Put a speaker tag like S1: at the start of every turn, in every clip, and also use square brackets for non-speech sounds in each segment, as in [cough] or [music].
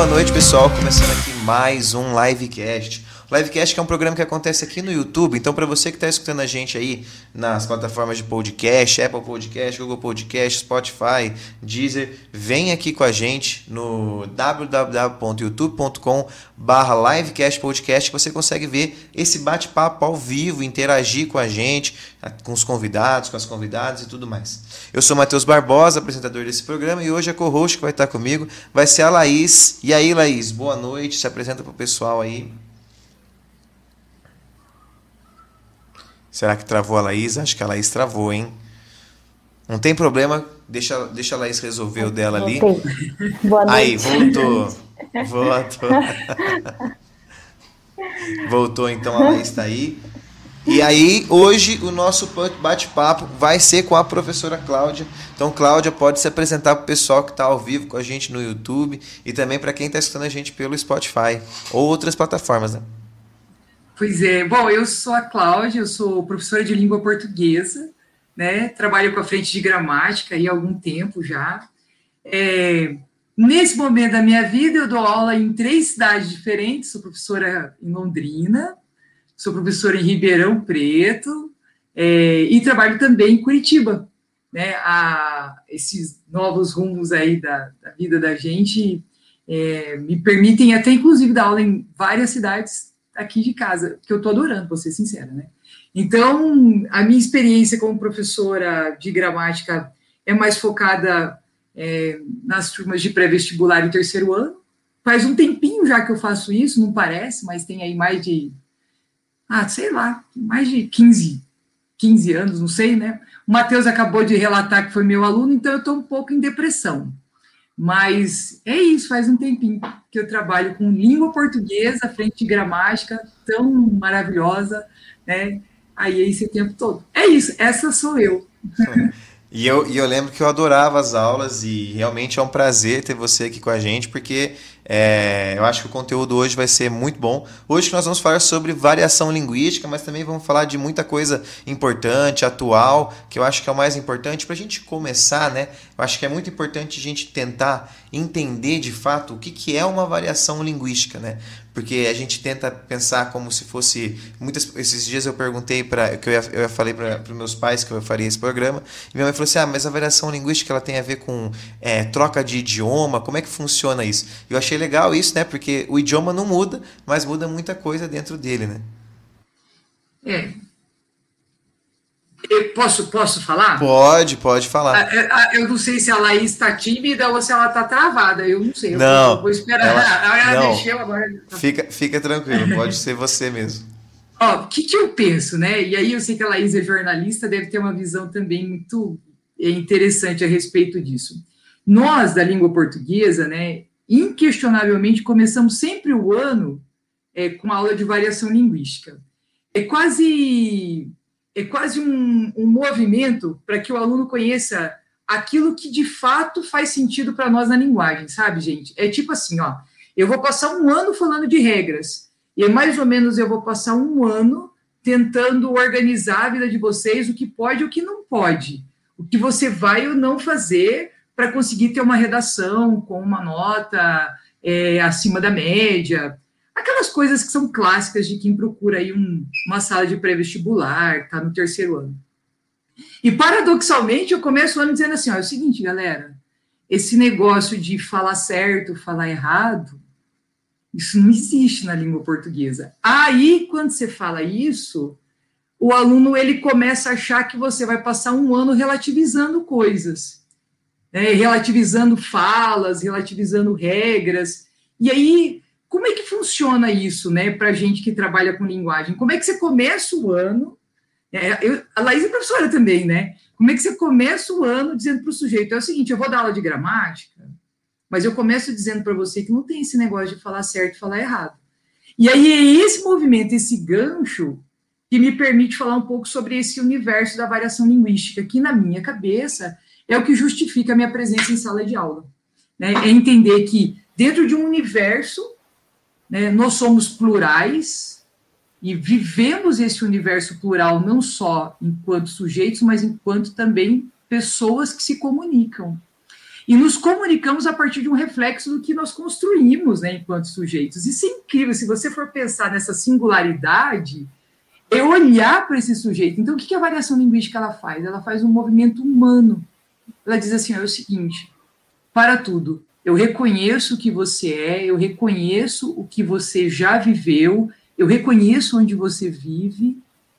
S1: boa noite, pessoal. Começando aqui mais um livecast. Livecast que é um programa que acontece aqui no YouTube. Então, para você que está escutando a gente aí nas plataformas de podcast, Apple Podcast, Google Podcast, Spotify, Deezer, vem aqui com a gente no www.youtube.com barra livecast podcast que você consegue ver esse bate-papo ao vivo, interagir com a gente, com os convidados, com as convidadas e tudo mais. Eu sou Matheus Barbosa, apresentador desse programa, e hoje a co-host que vai estar comigo vai ser a Laís. E aí, Laís, boa noite, se apresenta para o pessoal aí. Será que travou a Laís? Acho que a Laís travou, hein? Não tem problema, deixa, deixa a Laís resolver o dela ali. Boa noite. Aí, voltou. Voltou. voltou, então a Laís está aí. E aí, hoje, o nosso bate-papo vai ser com a professora Cláudia. Então, Cláudia pode se apresentar para o pessoal que está ao vivo com a gente no YouTube e também para quem está escutando a gente pelo Spotify ou outras plataformas, né?
S2: Pois é. Bom, eu sou a Cláudia, eu sou professora de língua portuguesa, né? Trabalho com a frente de gramática há algum tempo já. É, nesse momento da minha vida, eu dou aula em três cidades diferentes. Sou professora em Londrina, sou professora em Ribeirão Preto é, e trabalho também em Curitiba. Né? A, esses novos rumos aí da, da vida da gente é, me permitem até, inclusive, dar aula em várias cidades aqui de casa, que eu estou adorando, vou ser sincera, né? Então, a minha experiência como professora de gramática é mais focada é, nas turmas de pré-vestibular e terceiro ano. Faz um tempinho já que eu faço isso, não parece, mas tem aí mais de, ah, sei lá, mais de 15, 15 anos, não sei, né? O Matheus acabou de relatar que foi meu aluno, então eu estou um pouco em depressão. Mas é isso, faz um tempinho que eu trabalho com língua portuguesa, frente de gramática, tão maravilhosa, né? Aí é esse tempo todo. É isso, essa sou eu. [laughs]
S1: E eu, e eu lembro que eu adorava as aulas e realmente é um prazer ter você aqui com a gente, porque é, eu acho que o conteúdo hoje vai ser muito bom. Hoje nós vamos falar sobre variação linguística, mas também vamos falar de muita coisa importante, atual, que eu acho que é o mais importante para a gente começar, né? Eu acho que é muito importante a gente tentar entender de fato o que, que é uma variação linguística, né? Porque a gente tenta pensar como se fosse muitas esses dias eu perguntei para que eu, ia, eu falei para meus pais que eu faria esse programa e minha mãe falou assim ah mas a variação linguística ela tem a ver com é, troca de idioma como é que funciona isso? Eu achei legal isso né porque o idioma não muda mas muda muita coisa dentro dele né?
S2: É eu posso, posso falar?
S1: Pode, pode falar.
S2: Ah, é, ah, eu não sei se a Laís está tímida ou se ela está travada. Eu não sei.
S1: Não.
S2: Eu vou esperar. Ela, [laughs]
S1: ela não, mexeu agora. Fica, fica tranquilo, pode ser você mesmo. [laughs]
S2: Ó, o que, que eu penso, né? E aí eu sei que a Laís é jornalista, deve ter uma visão também muito interessante a respeito disso. Nós, da língua portuguesa, né, inquestionavelmente, começamos sempre o ano é, com aula de variação linguística. É quase é quase um, um movimento para que o aluno conheça aquilo que de fato faz sentido para nós na linguagem, sabe, gente? É tipo assim, ó, eu vou passar um ano falando de regras, e mais ou menos eu vou passar um ano tentando organizar a vida de vocês, o que pode e o que não pode, o que você vai ou não fazer para conseguir ter uma redação com uma nota é, acima da média, aquelas coisas que são clássicas de quem procura aí um, uma sala de pré-vestibular, está no terceiro ano. E paradoxalmente, eu começo o ano dizendo assim: ó, é o seguinte, galera, esse negócio de falar certo, falar errado, isso não existe na língua portuguesa. Aí, quando você fala isso, o aluno ele começa a achar que você vai passar um ano relativizando coisas, né? relativizando falas, relativizando regras. E aí como é que funciona isso, né, para gente que trabalha com linguagem? Como é que você começa o ano? É, eu, a Laís é professora também, né? Como é que você começa o ano dizendo para o sujeito: é o seguinte, eu vou dar aula de gramática, mas eu começo dizendo para você que não tem esse negócio de falar certo e falar errado. E aí é esse movimento, esse gancho, que me permite falar um pouco sobre esse universo da variação linguística, que na minha cabeça é o que justifica a minha presença em sala de aula. Né? É entender que dentro de um universo né, nós somos plurais e vivemos esse universo plural não só enquanto sujeitos, mas enquanto também pessoas que se comunicam. e nos comunicamos a partir de um reflexo do que nós construímos, né, enquanto sujeitos. Isso é incrível, se você for pensar nessa singularidade, é olhar para esse sujeito. Então, o que a variação linguística ela faz? Ela faz um movimento humano. Ela diz assim: é o seguinte, para tudo, eu reconheço o que você é, eu reconheço o que você já viveu, eu reconheço onde você vive,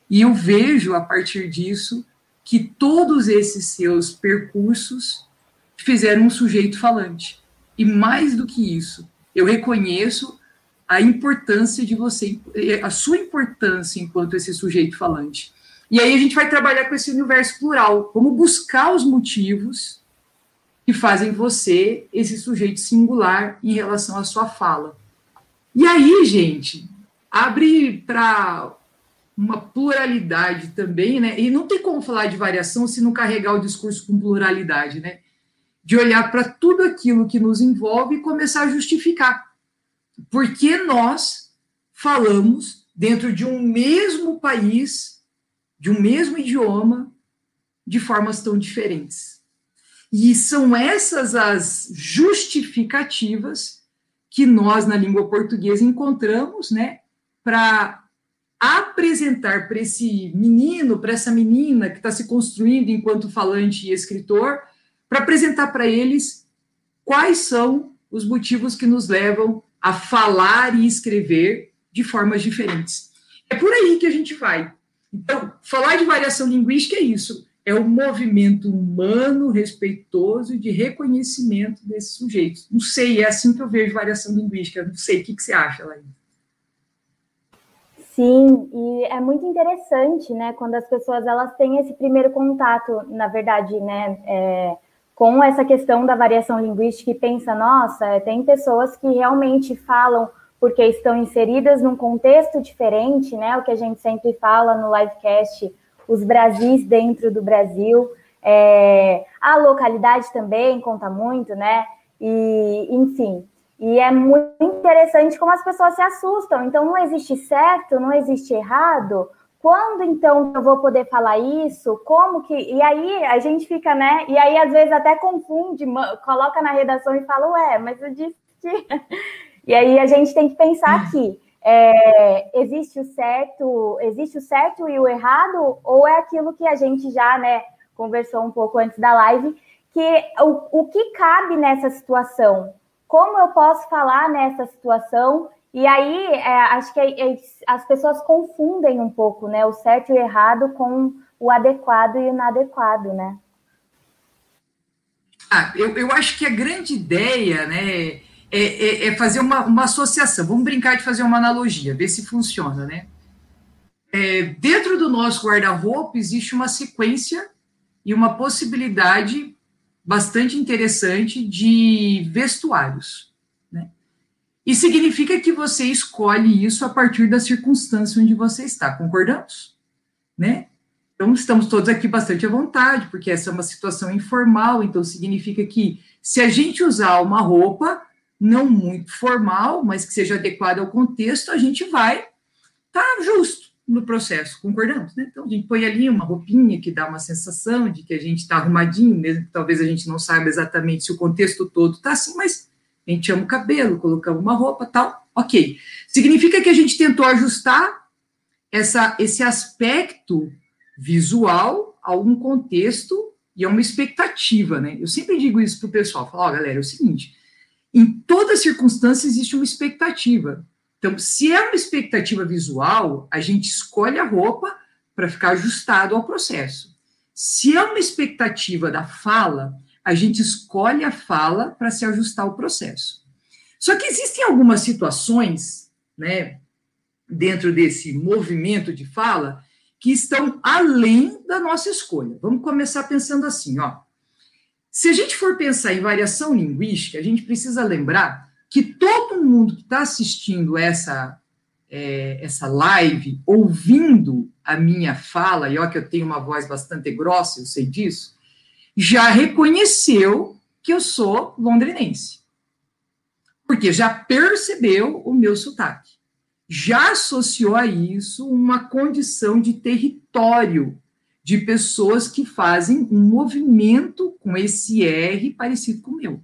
S2: e eu vejo a partir disso que todos esses seus percursos fizeram um sujeito falante. E mais do que isso, eu reconheço a importância de você, a sua importância enquanto esse sujeito falante. E aí a gente vai trabalhar com esse universo plural, como buscar os motivos que fazem você esse sujeito singular em relação à sua fala. E aí, gente, abre para uma pluralidade também, né? E não tem como falar de variação se não carregar o discurso com pluralidade, né? De olhar para tudo aquilo que nos envolve e começar a justificar. Por que nós falamos dentro de um mesmo país, de um mesmo idioma, de formas tão diferentes? E são essas as justificativas que nós, na língua portuguesa, encontramos, né, para apresentar para esse menino, para essa menina que está se construindo enquanto falante e escritor, para apresentar para eles quais são os motivos que nos levam a falar e escrever de formas diferentes. É por aí que a gente vai. Então, falar de variação linguística é isso, é um movimento humano, respeitoso de reconhecimento desses sujeitos. Não sei, é assim que eu vejo variação linguística. Não sei, o que, que você acha, Laís?
S3: Sim, e é muito interessante, né, quando as pessoas elas têm esse primeiro contato, na verdade, né, é, com essa questão da variação linguística e pensa, nossa, é, tem pessoas que realmente falam porque estão inseridas num contexto diferente, né, o que a gente sempre fala no livecast, os Brasis dentro do Brasil, é, a localidade também conta muito, né, e, enfim, e é muito interessante como as pessoas se assustam. Então, não existe certo, não existe errado. Quando então eu vou poder falar isso? Como que. E aí a gente fica, né? E aí às vezes até confunde, coloca na redação e fala, ué, mas eu disse que. [laughs] e aí a gente tem que pensar aqui. É, existe o certo, existe o certo e o errado, ou é aquilo que a gente já né, conversou um pouco antes da live, que o, o que cabe nessa situação? como eu posso falar nessa situação? E aí, é, acho que é, é, as pessoas confundem um pouco, né, o certo e o errado com o adequado e o inadequado, né?
S2: Ah, eu, eu acho que a grande ideia, né, é, é, é fazer uma, uma associação. Vamos brincar de fazer uma analogia, ver se funciona, né? É, dentro do nosso guarda-roupa existe uma sequência e uma possibilidade bastante interessante de vestuários. Né? E significa que você escolhe isso a partir da circunstância onde você está, concordamos? Né? Então, estamos todos aqui bastante à vontade, porque essa é uma situação informal, então significa que se a gente usar uma roupa não muito formal, mas que seja adequada ao contexto, a gente vai tá justo no processo, concordamos, né? Então, a gente põe ali uma roupinha que dá uma sensação de que a gente está arrumadinho, mesmo que talvez a gente não saiba exatamente se o contexto todo está assim, mas a gente chama o cabelo, colocamos uma roupa, tal, ok. Significa que a gente tentou ajustar essa, esse aspecto visual a um contexto e a uma expectativa, né? Eu sempre digo isso para o pessoal, falo, ó, oh, galera, é o seguinte, em toda circunstância existe uma expectativa. Então, se é uma expectativa visual, a gente escolhe a roupa para ficar ajustado ao processo. Se é uma expectativa da fala, a gente escolhe a fala para se ajustar ao processo. Só que existem algumas situações, né, dentro desse movimento de fala, que estão além da nossa escolha. Vamos começar pensando assim, ó. Se a gente for pensar em variação linguística, a gente precisa lembrar que todo mundo que está assistindo essa, é, essa live, ouvindo a minha fala, e ó que eu tenho uma voz bastante grossa, eu sei disso, já reconheceu que eu sou londrinense. Porque já percebeu o meu sotaque. Já associou a isso uma condição de território, de pessoas que fazem um movimento com esse R parecido com o meu.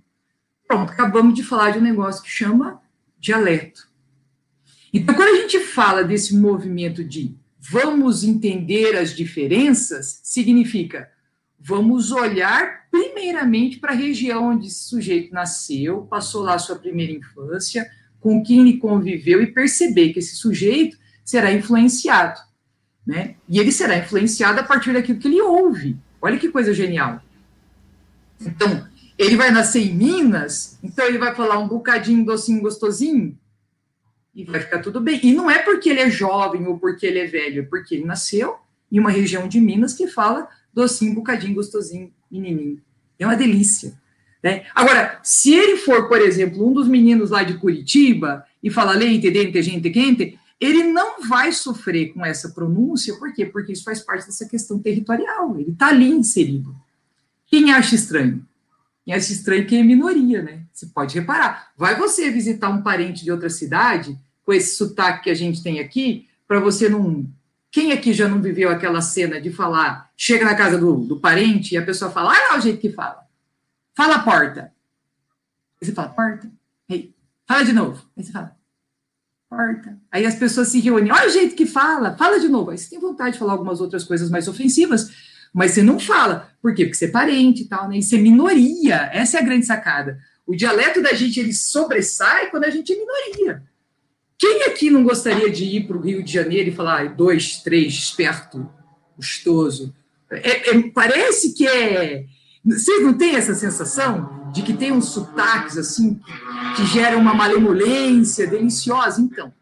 S2: Pronto, acabamos de falar de um negócio que chama dialeto. Então, quando a gente fala desse movimento de vamos entender as diferenças, significa vamos olhar primeiramente para a região onde esse sujeito nasceu, passou lá sua primeira infância, com quem ele conviveu e perceber que esse sujeito será influenciado, né? E ele será influenciado a partir daquilo que ele ouve. Olha que coisa genial. Então, ele vai nascer em Minas, então ele vai falar um bocadinho docinho gostosinho e vai ficar tudo bem. E não é porque ele é jovem ou porque ele é velho, é porque ele nasceu em uma região de Minas que fala docinho, bocadinho gostosinho, menininho. É uma delícia. Né? Agora, se ele for, por exemplo, um dos meninos lá de Curitiba e fala leite, dente, gente, quente, ele não vai sofrer com essa pronúncia, por quê? Porque isso faz parte dessa questão territorial, ele está ali inserido. Quem acha estranho? Quem acha estranho que é minoria, né? Você pode reparar. Vai você visitar um parente de outra cidade, com esse sotaque que a gente tem aqui, para você não. Quem aqui já não viveu aquela cena de falar, chega na casa do, do parente e a pessoa fala, ah, é o jeito que fala. Fala porta. Aí você fala, porta. Aí, fala de novo. Aí você fala, Aí as pessoas se reúnem, olha o jeito que fala, fala de novo. Aí você tem vontade de falar algumas outras coisas mais ofensivas, mas você não fala. Por quê? Porque você é parente e tal, né? Isso é minoria. Essa é a grande sacada. O dialeto da gente, ele sobressai quando a gente é minoria. Quem aqui não gostaria de ir para o Rio de Janeiro e falar dois, três, esperto, gostoso? É, é, parece que é vocês não têm essa sensação de que tem uns sotaques assim que geram uma malemolência deliciosa? Então,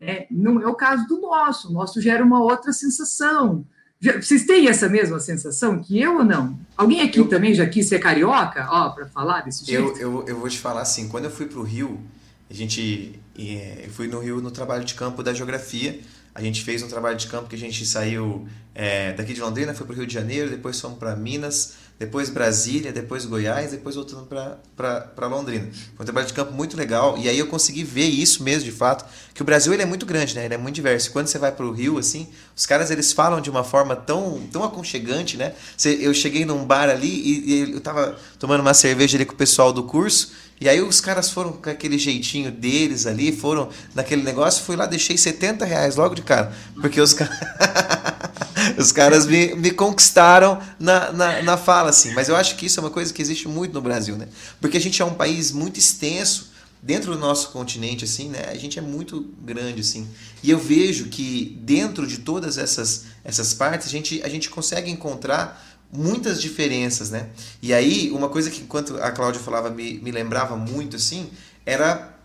S2: é, não é o caso do nosso. O nosso gera uma outra sensação. Vocês têm essa mesma sensação que eu ou não? Alguém aqui eu, também já quis ser carioca, ó, para falar desse
S1: jeito? Eu, eu, eu vou te falar assim, quando eu fui para o Rio, a gente, é, eu fui no Rio no trabalho de campo da geografia, a gente fez um trabalho de campo que a gente saiu é, daqui de Londrina, foi para o Rio de Janeiro, depois fomos para Minas, depois Brasília, depois Goiás, depois voltando para Londrina. Foi um trabalho de campo muito legal e aí eu consegui ver isso mesmo de fato, que o Brasil ele é muito grande, né? Ele é muito diverso. Quando você vai para o Rio, assim, os caras eles falam de uma forma tão, tão aconchegante, né? Eu cheguei num bar ali e, e eu tava tomando uma cerveja ali com o pessoal do curso e aí os caras foram com aquele jeitinho deles ali, foram naquele negócio, fui lá, deixei 70 reais logo de cara, porque os caras... [laughs] Os caras me, me conquistaram na, na, na fala, assim. Mas eu acho que isso é uma coisa que existe muito no Brasil, né? Porque a gente é um país muito extenso dentro do nosso continente, assim, né? A gente é muito grande, assim. E eu vejo que dentro de todas essas, essas partes, a gente, a gente consegue encontrar muitas diferenças, né? E aí, uma coisa que enquanto a Cláudia falava me, me lembrava muito, assim, era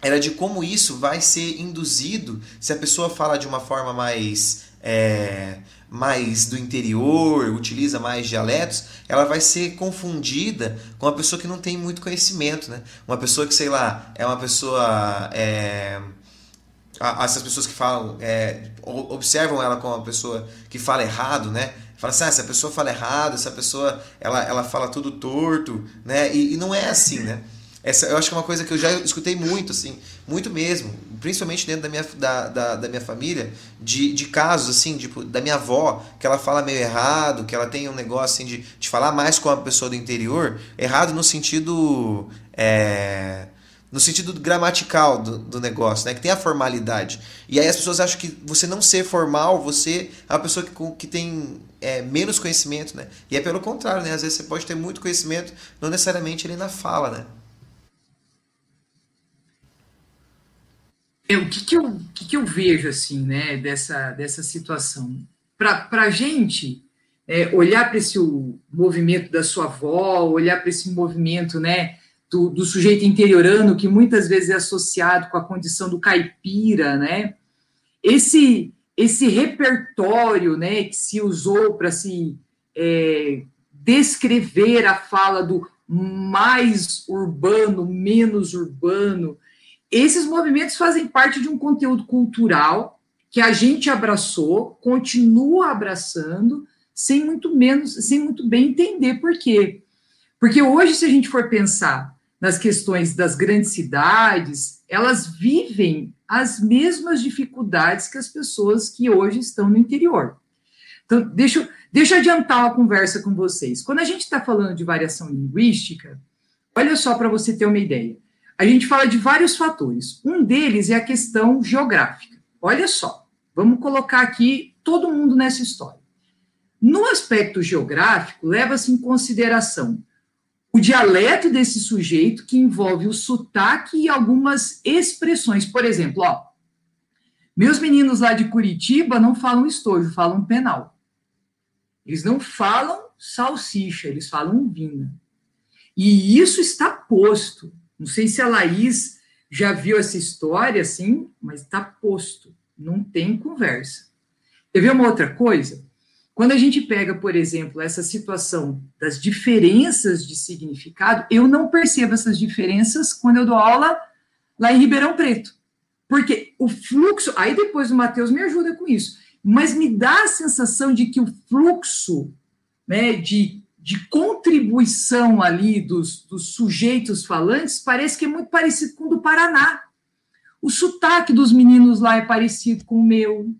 S1: era de como isso vai ser induzido se a pessoa fala de uma forma mais é, mais do interior, utiliza mais dialetos, ela vai ser confundida com uma pessoa que não tem muito conhecimento, né? Uma pessoa que, sei lá, é uma pessoa... É, essas pessoas que falam, é, observam ela como uma pessoa que fala errado, né? Fala assim, ah, essa pessoa fala errado, essa pessoa ela, ela fala tudo torto, né? E, e não é assim, né? Essa, eu acho que é uma coisa que eu já escutei muito, assim, muito mesmo, principalmente dentro da minha, da, da, da, minha família, de, de casos, assim, tipo, da minha avó, que ela fala meio errado, que ela tem um negócio, assim, de, de falar mais com a pessoa do interior, errado no sentido... É, no sentido gramatical do, do negócio, né? Que tem a formalidade. E aí as pessoas acham que você não ser formal, você é uma pessoa que, que tem é, menos conhecimento, né? E é pelo contrário, né? Às vezes você pode ter muito conhecimento, não necessariamente ele na fala, né?
S2: É, o que, que, eu, que, que eu vejo assim, né, dessa, dessa situação? Para a gente é, olhar para esse movimento da sua avó, olhar para esse movimento né, do, do, sujeito interiorano, que muitas vezes é associado com a condição do caipira, né? Esse, esse repertório né, que se usou para se é, descrever a fala do mais urbano, menos urbano, esses movimentos fazem parte de um conteúdo cultural que a gente abraçou, continua abraçando, sem muito menos, sem muito bem entender por quê. Porque hoje, se a gente for pensar nas questões das grandes cidades, elas vivem as mesmas dificuldades que as pessoas que hoje estão no interior. Então, deixa, deixa eu adiantar uma conversa com vocês. Quando a gente está falando de variação linguística, olha só para você ter uma ideia. A gente fala de vários fatores. Um deles é a questão geográfica. Olha só, vamos colocar aqui todo mundo nessa história. No aspecto geográfico, leva-se em consideração o dialeto desse sujeito, que envolve o sotaque e algumas expressões. Por exemplo, ó, meus meninos lá de Curitiba não falam estojo, falam penal. Eles não falam salsicha, eles falam vina. E isso está posto. Não sei se a Laís já viu essa história assim, mas está posto. Não tem conversa. Quer ver uma outra coisa? Quando a gente pega, por exemplo, essa situação das diferenças de significado, eu não percebo essas diferenças quando eu dou aula lá em Ribeirão Preto. Porque o fluxo, aí depois o Matheus me ajuda com isso, mas me dá a sensação de que o fluxo né, de, de contribuição ali dos, dos sujeitos falantes parece que é muito parecido com o do Paraná. O sotaque dos meninos lá é parecido com o meu,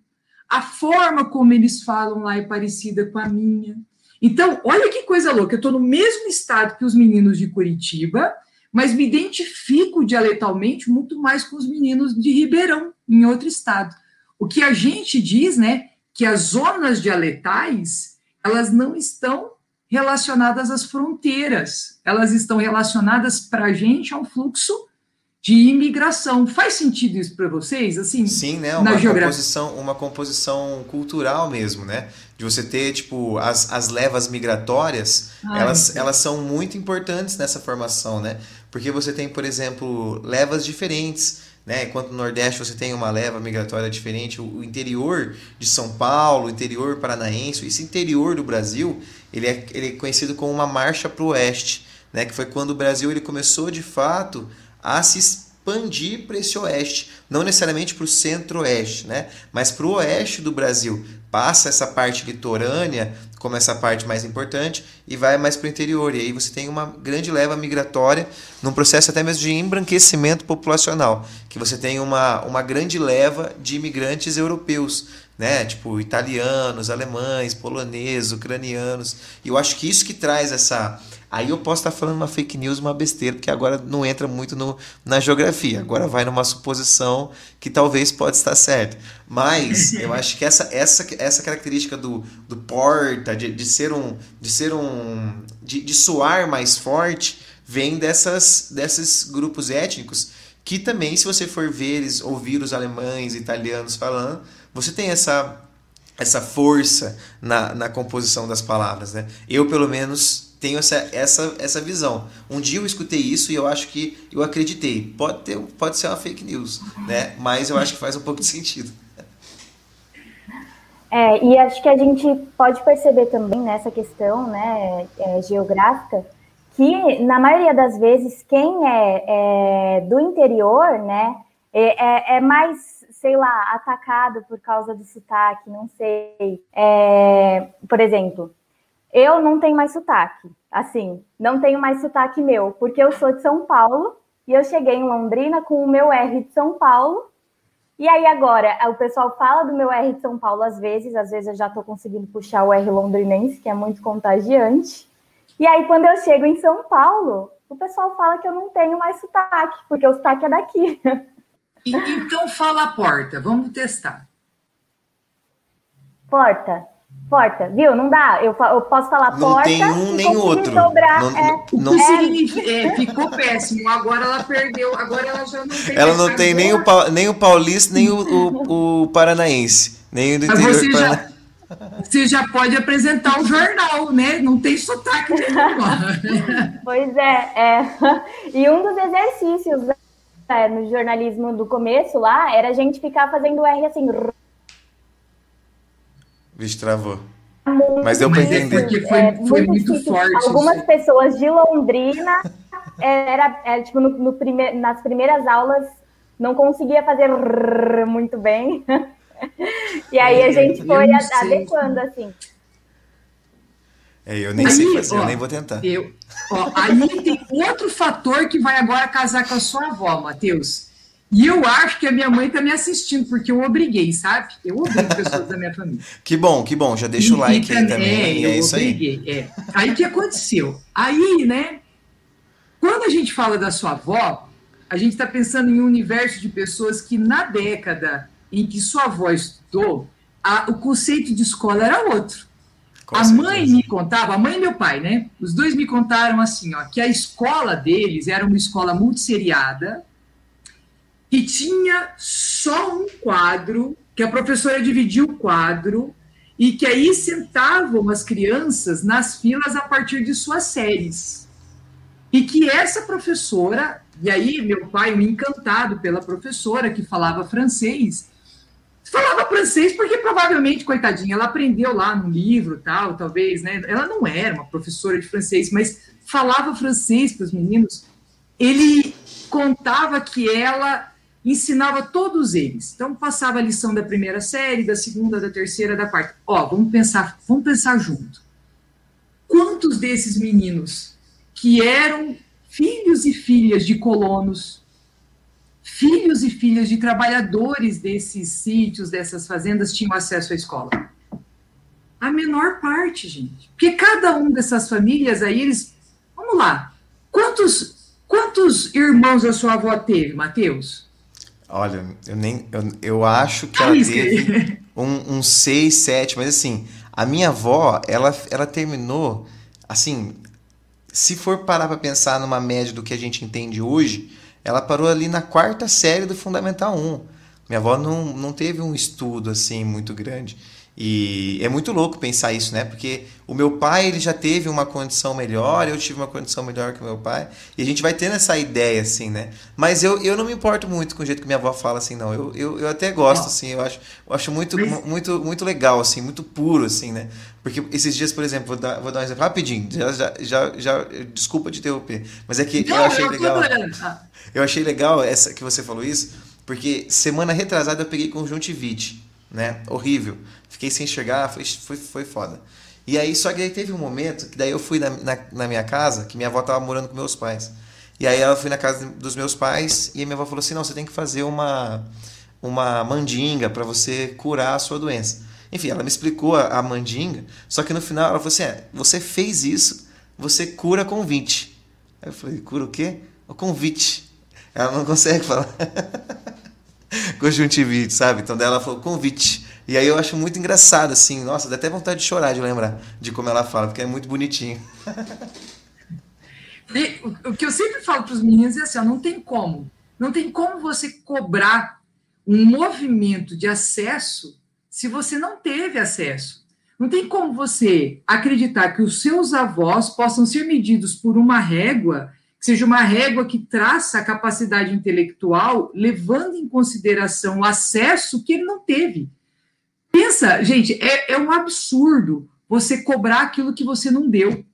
S2: a forma como eles falam lá é parecida com a minha. Então, olha que coisa louca. Eu estou no mesmo estado que os meninos de Curitiba, mas me identifico dialetalmente muito mais com os meninos de Ribeirão, em outro estado. O que a gente diz, né, que as zonas dialetais, elas não estão relacionadas às fronteiras, elas estão relacionadas para a gente a um fluxo de imigração. Faz sentido isso para vocês? Assim,
S1: Sim, né? Uma composição, uma composição cultural mesmo, né? De você ter, tipo, as, as levas migratórias, Ai, elas, elas são muito importantes nessa formação, né? Porque você tem, por exemplo, levas diferentes. Né? Enquanto no Nordeste você tem uma leva migratória diferente, o interior de São Paulo, o interior paranaense, esse interior do Brasil, ele é, ele é conhecido como uma marcha para o oeste, né? que foi quando o Brasil ele começou de fato a se expandir para esse oeste, não necessariamente para o centro-oeste, né? mas para o oeste do Brasil. Passa essa parte litorânea como essa parte mais importante e vai mais para o interior. E aí você tem uma grande leva migratória, num processo até mesmo de embranquecimento populacional, que você tem uma, uma grande leva de imigrantes europeus, né? Tipo italianos, alemães, poloneses, ucranianos. E eu acho que isso que traz essa Aí eu posso estar falando uma fake news, uma besteira, porque agora não entra muito no, na geografia. Agora vai numa suposição que talvez pode estar certa. Mas [laughs] eu acho que essa, essa, essa característica do, do porta, de, de ser um. de ser um. De, de soar mais forte, vem dessas, desses grupos étnicos que também, se você for ver ouvir os alemães, italianos falando, você tem essa, essa força na, na composição das palavras. Né? Eu, pelo menos, tenho essa, essa, essa visão. Um dia eu escutei isso e eu acho que eu acreditei. Pode, ter, pode ser uma fake news, né? mas eu acho que faz um pouco de sentido.
S3: É, e acho que a gente pode perceber também nessa questão né, é, geográfica que, na maioria das vezes, quem é, é do interior né, é, é, é mais, sei lá, atacado por causa do sotaque, não sei. É, por exemplo, eu não tenho mais sotaque, assim, não tenho mais sotaque meu, porque eu sou de São Paulo e eu cheguei em Londrina com o meu R de São Paulo. E aí agora, o pessoal fala do meu R de São Paulo às vezes, às vezes eu já estou conseguindo puxar o R londrinense, que é muito contagiante. E aí quando eu chego em São Paulo, o pessoal fala que eu não tenho mais sotaque, porque o sotaque é daqui.
S2: Então fala a porta, vamos testar.
S3: Porta. Porta, viu? Não dá. Eu, eu posso falar
S1: não
S3: porta.
S1: Não tem um nem outro. Dobrar,
S2: não, é, não, é, é, ficou péssimo. Agora ela perdeu. Agora ela já não tem.
S1: Ela não tem nem o, nem o paulista, nem o, o, o paranaense. Nem o do interior
S2: você já, você já pode apresentar um jornal, né? Não tem sotaque nenhum. [laughs]
S3: pois é, é. E um dos exercícios né, no jornalismo do começo lá era a gente ficar fazendo R assim
S1: Vixe, travou. Mas deu para entender.
S2: Porque foi, é, foi muito, muito forte.
S3: Algumas pessoas de Londrina, era, era tipo, no, no prime, nas primeiras aulas, não conseguia fazer muito bem. [laughs] E aí a gente foi adequando, assim.
S1: É, eu nem aí, sei fazer, ó, eu nem vou tentar.
S2: Eu, ó, aí tem outro fator que vai agora casar com a sua avó, Matheus E eu acho que a minha mãe está me assistindo, porque eu obriguei, sabe? Eu obrigo pessoas da minha família. [laughs]
S1: Que bom, que bom. Já deixa e, o like aí também. É, é isso
S2: obriguei,
S1: aí.
S2: É. Aí o que aconteceu? Aí, né? Quando a gente fala da sua avó, a gente está pensando em um universo de pessoas que na década em que sua avó estudou, a, o conceito de escola era outro. Com a certeza. mãe me contava, a mãe e meu pai, né? Os dois me contaram assim, ó, que a escola deles era uma escola multisseriada, que tinha só um quadro, que a professora dividia o quadro, e que aí sentavam as crianças nas filas a partir de suas séries. E que essa professora, e aí meu pai, encantado pela professora que falava francês, falava francês porque provavelmente, coitadinha, ela aprendeu lá no livro, tal, talvez, né? Ela não era uma professora de francês, mas falava francês para os meninos. Ele contava que ela ensinava todos eles. Então passava a lição da primeira série, da segunda, da terceira, da quarta. Ó, vamos pensar, vamos pensar junto. Quantos desses meninos que eram filhos e filhas de colonos, filhos e filhas de trabalhadores desses sítios, dessas fazendas, tinham acesso à escola? A menor parte, gente. Porque cada um dessas famílias aí, eles. Vamos lá. Quantos, quantos irmãos a sua avó teve, Mateus?
S1: Olha, eu nem. Eu, eu acho que ela teve um, um seis, sete, mas assim, a minha avó, ela, ela terminou, assim, se for parar para pensar numa média do que a gente entende hoje, ela parou ali na quarta série do Fundamental 1. Minha avó não, não teve um estudo assim muito grande. E é muito louco pensar isso, né? Porque o meu pai ele já teve uma condição melhor, eu tive uma condição melhor que o meu pai, e a gente vai tendo essa ideia, assim, né? Mas eu, eu não me importo muito com o jeito que minha avó fala, assim, não. Eu, eu, eu até gosto, assim, eu acho, eu acho muito, muito, muito legal, assim, muito puro, assim, né? Porque esses dias, por exemplo, vou dar, vou dar um exemplo rapidinho, já, já, já, já desculpa te interromper, mas é que não, eu achei eu legal. Eu achei legal essa que você falou isso, porque semana retrasada eu peguei conjuntivite, né? Horrível. Fiquei sem enxergar, foi, foi, foi foda. E aí, só que aí teve um momento que daí eu fui na, na, na, minha casa, que minha avó tava morando com meus pais. E aí ela foi na casa dos meus pais e minha avó falou assim: não, você tem que fazer uma, uma mandinga para você curar a sua doença. Enfim, ela me explicou a, a, mandinga, só que no final ela falou assim: é, você fez isso, você cura convite. Aí eu falei: cura o quê? O convite. Ela não consegue falar. [laughs] [laughs] Conjuntivite, sabe? Então daí ela falou: convite. E aí eu acho muito engraçado, assim, nossa, dá até vontade de chorar de lembrar de como ela fala, porque é muito bonitinho. [laughs]
S2: E, o, que eu sempre falo para os meninos é assim, ó, não tem como. Não tem como você cobrar um movimento de acesso se você não teve acesso. Não tem como você acreditar que os seus avós possam ser medidos por uma régua, que seja uma régua que traça a capacidade intelectual, levando em consideração o acesso que ele não teve. Pensa, gente, é, é um absurdo você cobrar aquilo que você não deu.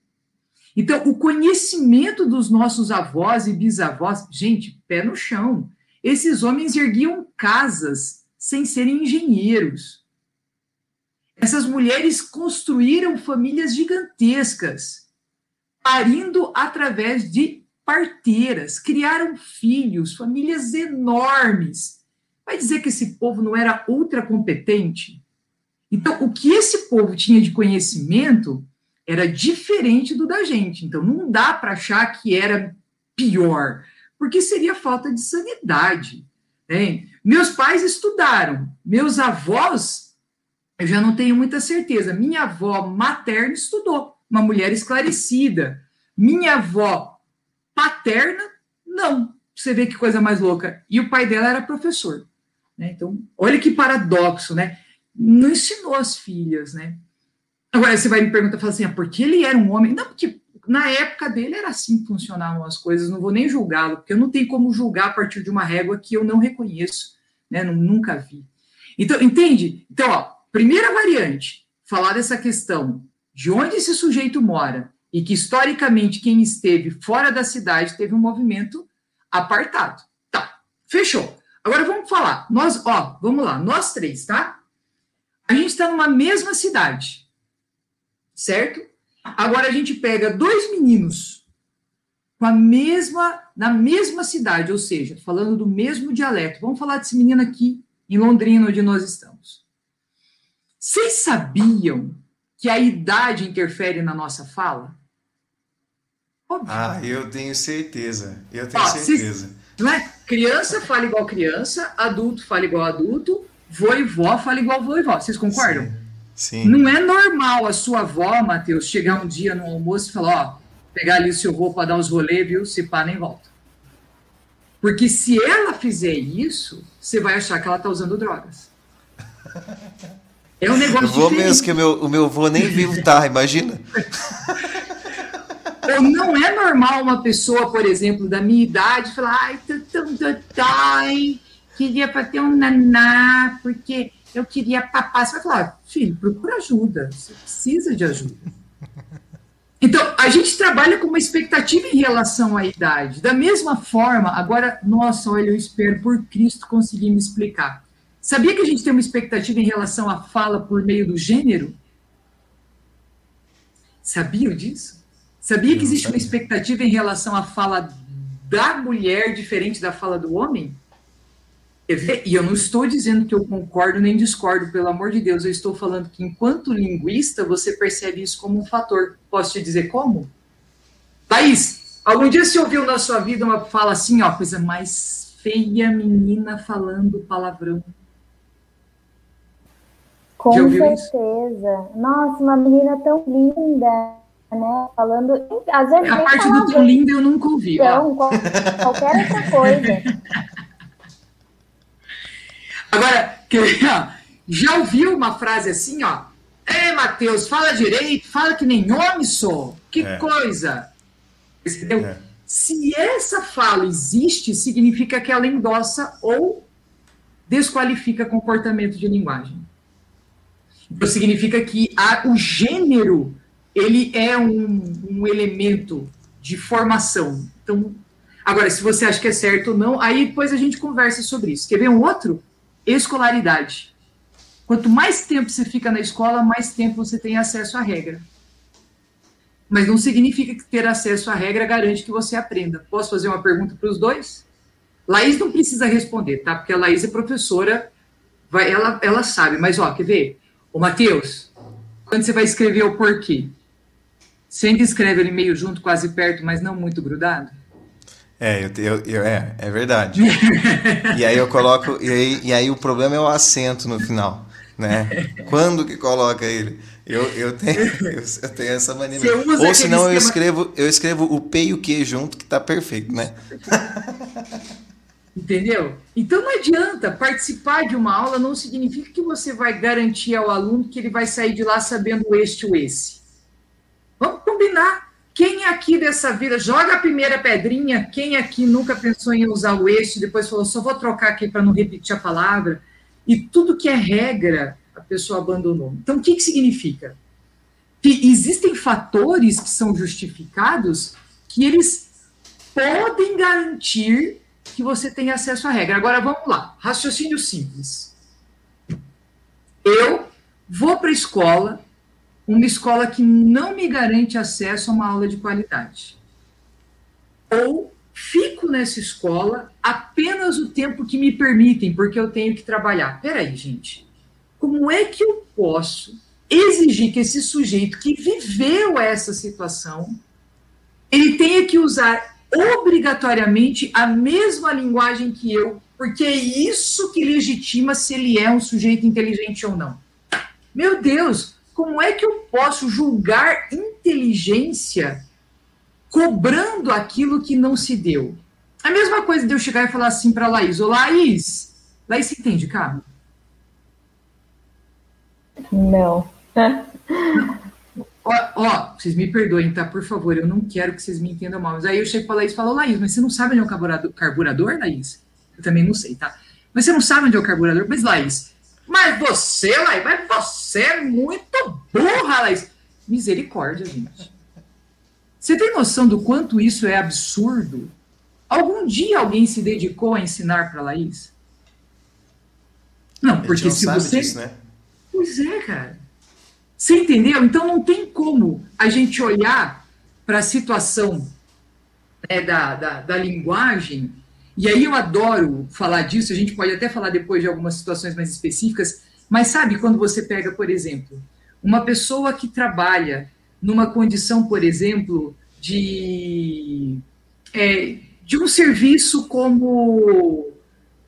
S2: Então, o conhecimento dos nossos avós e bisavós, gente, pé no chão. Esses homens erguiam casas sem serem engenheiros. Essas mulheres construíram famílias gigantescas, parindo através de parteiras, criaram filhos, famílias enormes. Vai dizer que esse povo não era ultra competente? Então, o que esse povo tinha de conhecimento era diferente do da gente. Então, não dá para achar que era pior, porque seria falta de sanidade. Né? Meus pais estudaram, meus avós, eu já não tenho muita certeza. Minha avó materna estudou, uma mulher esclarecida. Minha avó paterna, não. Você vê que coisa mais louca. E o pai dela era professor. Né? Então, olha que paradoxo, né? não ensinou as filhas, né? Agora você vai me perguntar, fala assim, ah, porque ele era um homem? Não, porque na época dele era assim que funcionavam as coisas, não vou nem julgá-lo, porque eu não tenho como julgar a partir de uma régua que eu não reconheço, né? Nunca vi. Então, entende? Então, ó, primeira variante, falar dessa questão de onde esse sujeito mora e que historicamente quem esteve fora da cidade teve um movimento apartado. Tá, fechou. Agora vamos falar. Nós, ó, vamos lá, nós três, tá? A gente está numa mesma cidade, certo? Agora a gente pega dois meninos com a mesma, na mesma cidade, ou seja, falando do mesmo dialeto. Vamos falar desse menino aqui em Londrina, onde nós estamos. Vocês sabiam que a idade interfere na nossa fala?
S1: Óbvio. Ah, eu tenho certeza. Eu tenho certeza.
S2: não é? Criança fala igual criança, adulto fala igual adulto, vô e vó fala igual vô e vó. Vocês concordam?
S1: Sim. Sim.
S2: Não é normal a sua avó, Matheus, chegar um dia no almoço e falar, ó, pegar ali o seu vô para dar uns rolês, viu? Se pá, nem volta. Porque se ela fizer isso, você vai achar que ela está usando drogas. É um negócio. Eu
S1: vou diferente. mesmo, que o meu, o meu vô nem vivo tá, imagina. [laughs]
S2: Ou não é normal uma pessoa, por exemplo, da minha idade, falar, ai, tão dodói, queria ter um naná, porque eu queria papar. Você vai falar, filho, procura ajuda, você precisa de ajuda. Então, a gente trabalha com uma expectativa em relação à idade. Da mesma forma, agora, nossa, olha, eu espero por Cristo conseguir me explicar. Sabia que a gente tem uma expectativa em relação à fala por meio do gênero? Sabia disso? Sabia que existe uma expectativa em relação à fala da mulher diferente da fala do homem? E eu não estou dizendo que eu concordo nem discordo, pelo amor de Deus. Eu estou falando que, enquanto linguista, você percebe isso como um fator. Posso te dizer como? Thaís, algum dia você ouviu na sua vida uma fala assim, ó, coisa mais feia, menina falando palavrão?
S3: Com certeza. Isso? Nossa, uma menina tão linda né? Falando. Às vezes,
S2: a parte do tão linda eu nunca ouvi.
S3: Então, qualquer outra coisa.
S2: Agora, já ouviu uma frase assim, ó? É, Matheus, fala direito, fala que nem homem sou. Que é. coisa! Entendeu? É. Se essa fala existe, significa que ela endossa ou desqualifica comportamento de linguagem. Então, significa que a, o gênero ele é um, um elemento de formação. Então, agora, se você acha que é certo ou não, aí depois a gente conversa sobre isso. Quer ver um outro? Escolaridade. Quanto mais tempo você fica na escola, mais tempo você tem acesso à regra. Mas não significa que ter acesso à regra garante que você aprenda. Posso fazer uma pergunta para os dois? Laís não precisa responder, tá? Porque a Laís é professora, vai, ela, ela sabe. Mas, ó, quer ver? Ô, Matheus, quando você vai escrever o porquê, ainda escreve ele meio junto, quase perto, mas não muito grudado?
S1: É, eu, eu, eu, é, é verdade. e aí eu coloco, e aí, e aí o problema é o acento no final, né? Quando que coloca ele? Eu, eu, tenho, eu, tenho essa mania. Ou senão eu escrevo, eu escrevo o P e o Q junto, que tá perfeito, né?
S2: Entendeu? Então não adianta participar de uma aula não significa que você vai garantir ao aluno que ele vai sair de lá sabendo este ou esse. Vamos combinar. Quem aqui dessa vida joga a primeira pedrinha? Quem aqui nunca pensou em usar o eixo depois falou, só vou trocar aqui para não repetir a palavra? E tudo que é regra, a pessoa abandonou. Então, o que, que significa? Que existem fatores que são justificados que eles podem garantir que você tenha acesso à regra. Agora, vamos lá. Raciocínio simples. Eu vou para a escola uma escola que não me garante acesso a uma aula de qualidade. Ou fico nessa escola apenas o tempo que me permitem, porque eu tenho que trabalhar. Peraí, gente. Como é que eu posso exigir que esse sujeito que viveu essa situação ele tenha que usar obrigatoriamente a mesma linguagem que eu, porque é isso que legitima se ele é um sujeito inteligente ou não. Meu Deus, como é que eu posso julgar inteligência cobrando aquilo que não se deu? A mesma coisa de eu chegar e falar assim para Laís: Ô Laís, Laís, você entende carro?
S3: Não.
S2: Ó, ó, vocês me perdoem, tá? Por favor, eu não quero que vocês me entendam mal. Mas aí eu chego para Laís e falo: Laís, mas você não sabe onde é o carburador, carburador, Laís? Eu também não sei, tá? Mas você não sabe onde é o carburador? Mas, Laís, mas você, Laís, mas você é muito burra, Laís. Misericórdia, gente. Você tem noção do quanto isso é absurdo? Algum dia alguém se dedicou a ensinar para Laís? Não, porque se você. Disso, né? Pois é, cara. Você entendeu? Então não tem como a gente olhar para a situação né, da, da, da linguagem, e aí eu adoro falar disso, a gente pode até falar depois de algumas situações mais específicas, mas sabe quando você pega, por exemplo, uma pessoa que trabalha numa condição, por exemplo, de, é, de um serviço como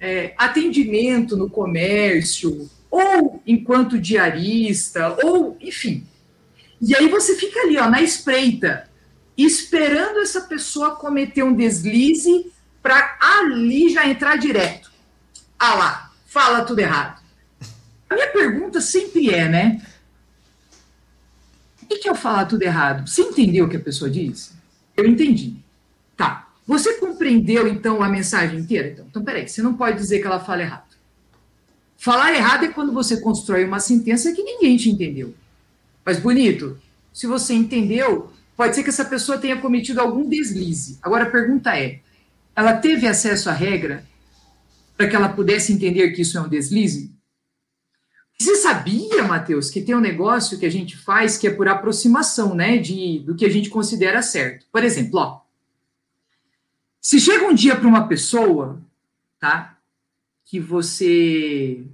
S2: é, atendimento no comércio, ou enquanto diarista, ou enfim. E aí você fica ali, ó, na espreita, esperando essa pessoa cometer um deslize para ali já entrar direto. Ah lá, fala tudo errado. A minha pergunta sempre é, né? O que é eu falar tudo errado? Você entendeu o que a pessoa disse? Eu entendi. Tá. Você compreendeu, então, a mensagem inteira? Então, então peraí, você não pode dizer que ela fala errado. Falar errado é quando você constrói uma sentença que ninguém te entendeu. Mas, bonito, se você entendeu, pode ser que essa pessoa tenha cometido algum deslize. Agora, a pergunta é: ela teve acesso à regra para que ela pudesse entender que isso é um deslize? Você sabia, Matheus, que tem um negócio que a gente faz que é por aproximação, né, de, do que a gente considera certo. Por exemplo, ó, se chega um dia para uma pessoa, tá, que você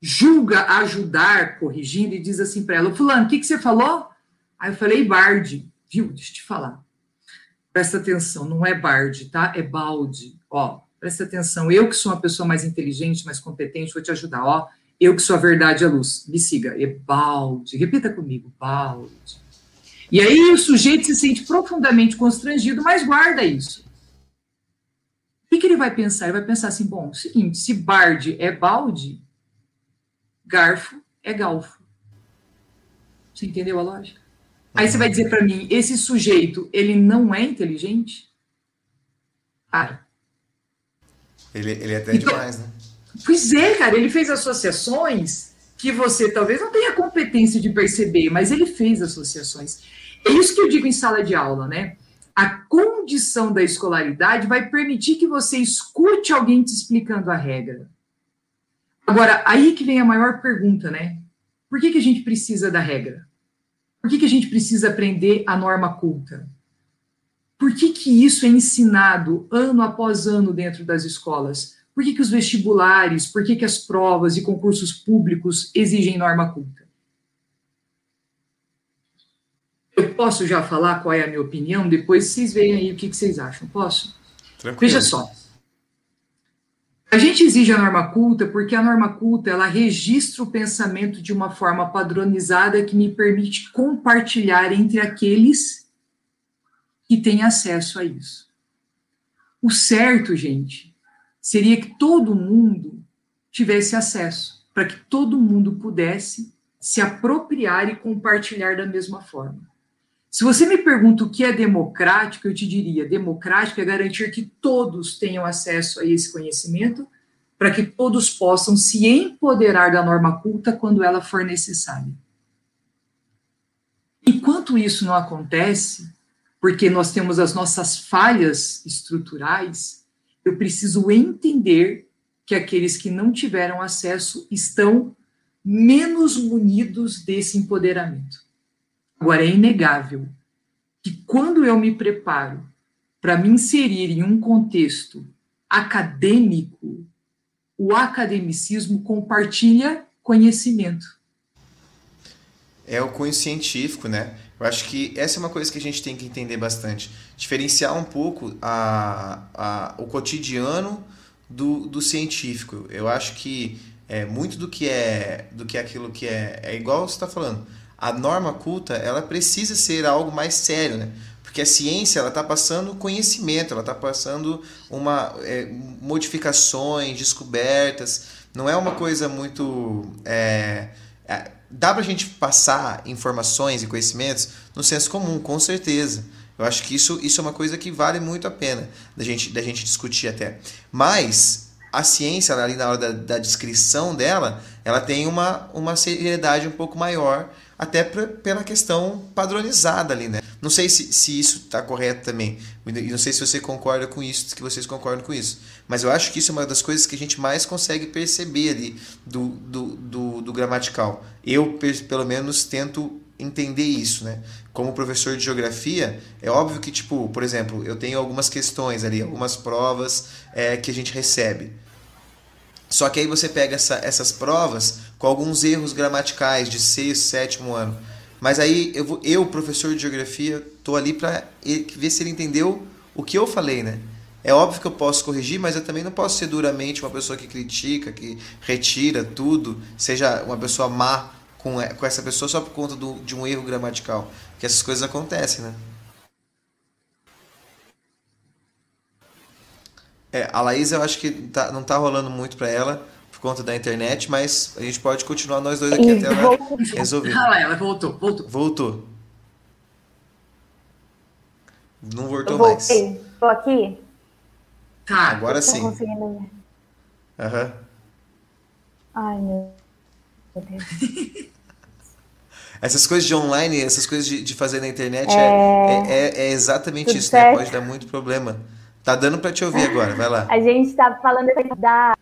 S2: julga ajudar corrigindo e diz assim para ela, fulano, o que, que você falou? Aí eu falei, Bard, viu? Deixa eu te falar. Presta atenção, não é Bard, tá? É balde. Ó, presta atenção. Eu que sou uma pessoa mais inteligente, mais competente, vou te ajudar. Ó, eu que sou a verdade e a luz. Me siga. É balde. Repita comigo, balde. E aí o sujeito se sente profundamente constrangido, mas guarda isso. O que, ele vai pensar? Ele vai pensar assim: bom, seguinte, se Bard é balde, garfo é galfo. Você entendeu a lógica? Aí você vai dizer para mim, esse sujeito, ele não é inteligente? Cara.
S1: Ele, ele é até então, demais, né?
S2: Pois é, cara, ele fez associações que você talvez não tenha competência de perceber, mas ele fez associações. É isso que eu digo em sala de aula, né? A condição da escolaridade vai permitir que você escute alguém te explicando a regra. Agora, aí que vem a maior pergunta, né? Por que, que a gente precisa da regra? Por que, que a gente precisa aprender a norma culta? Por que, que isso é ensinado ano após ano dentro das escolas? Por que, que os vestibulares, por que, que as provas e concursos públicos exigem norma culta? Eu posso já falar qual é a minha opinião, depois vocês veem aí o que, que vocês acham. Posso? Tranquilo. Veja só. A gente exige a norma culta porque a norma culta ela registra o pensamento de uma forma padronizada que me permite compartilhar entre aqueles que têm acesso a isso. O certo, gente, seria que todo mundo tivesse acesso, para que todo mundo pudesse se apropriar e compartilhar da mesma forma. Se você me pergunta o que é democrático, eu te diria: democrático é garantir que todos tenham acesso a esse conhecimento, para que todos possam se empoderar da norma culta quando ela for necessária. Enquanto isso não acontece, porque nós temos as nossas falhas estruturais, eu preciso entender que aqueles que não tiveram acesso estão menos munidos desse empoderamento. Agora, é inegável que quando eu me preparo para me inserir em um contexto acadêmico, o academicismo compartilha conhecimento.
S1: É o cunho científico, né? Eu acho que essa é uma coisa que a gente tem que entender bastante. Diferenciar um pouco a, a, o cotidiano do, do científico. Eu acho que é, muito do que é do que é aquilo que é, é igual você está falando a norma culta ela precisa ser algo mais sério, né? Porque a ciência ela está passando conhecimento, ela está passando uma é, modificações, descobertas. Não é uma coisa muito é, é, dá para a gente passar informações e conhecimentos no senso comum, com certeza. Eu acho que isso, isso é uma coisa que vale muito a pena da gente, da gente discutir até. Mas a ciência, ali na hora da, da descrição dela, ela tem uma, uma seriedade um pouco maior até pra, pela questão padronizada ali, né? Não sei se, se isso está correto também, e não sei se você concorda com isso, que vocês concordam com isso, mas eu acho que isso é uma das coisas que a gente mais consegue perceber ali do, do, do, do gramatical. Eu, pelo menos, tento entender isso, né? Como professor de geografia, é óbvio que, tipo, por exemplo, eu tenho algumas questões ali, algumas provas é, que a gente recebe. Só que aí você pega essa, essas provas com alguns erros gramaticais de sexto, sétimo ano. Mas aí eu, eu professor de geografia, tô ali para ver se ele entendeu o que eu falei, né? É óbvio que eu posso corrigir, mas eu também não posso ser duramente uma pessoa que critica, que retira tudo, seja uma pessoa má com, com essa pessoa só por conta do, de um erro gramatical. Que essas coisas acontecem, né? É, a Laís eu acho que tá, não tá rolando muito para ela por conta da internet, mas a gente pode continuar nós dois aqui até ela resolver.
S2: Ah, ela voltou, voltou.
S1: Voltou. Não voltou
S3: eu mais. Tô aqui?
S2: Tá.
S1: Agora sim. Aham.
S3: Ai, meu Deus. [laughs]
S1: Essas coisas de online, essas coisas de, de fazer na internet é, é, é, é exatamente Tudo isso, né? Pode dar muito problema. Tá dando para te ouvir agora, vai lá.
S3: A gente tá falando da.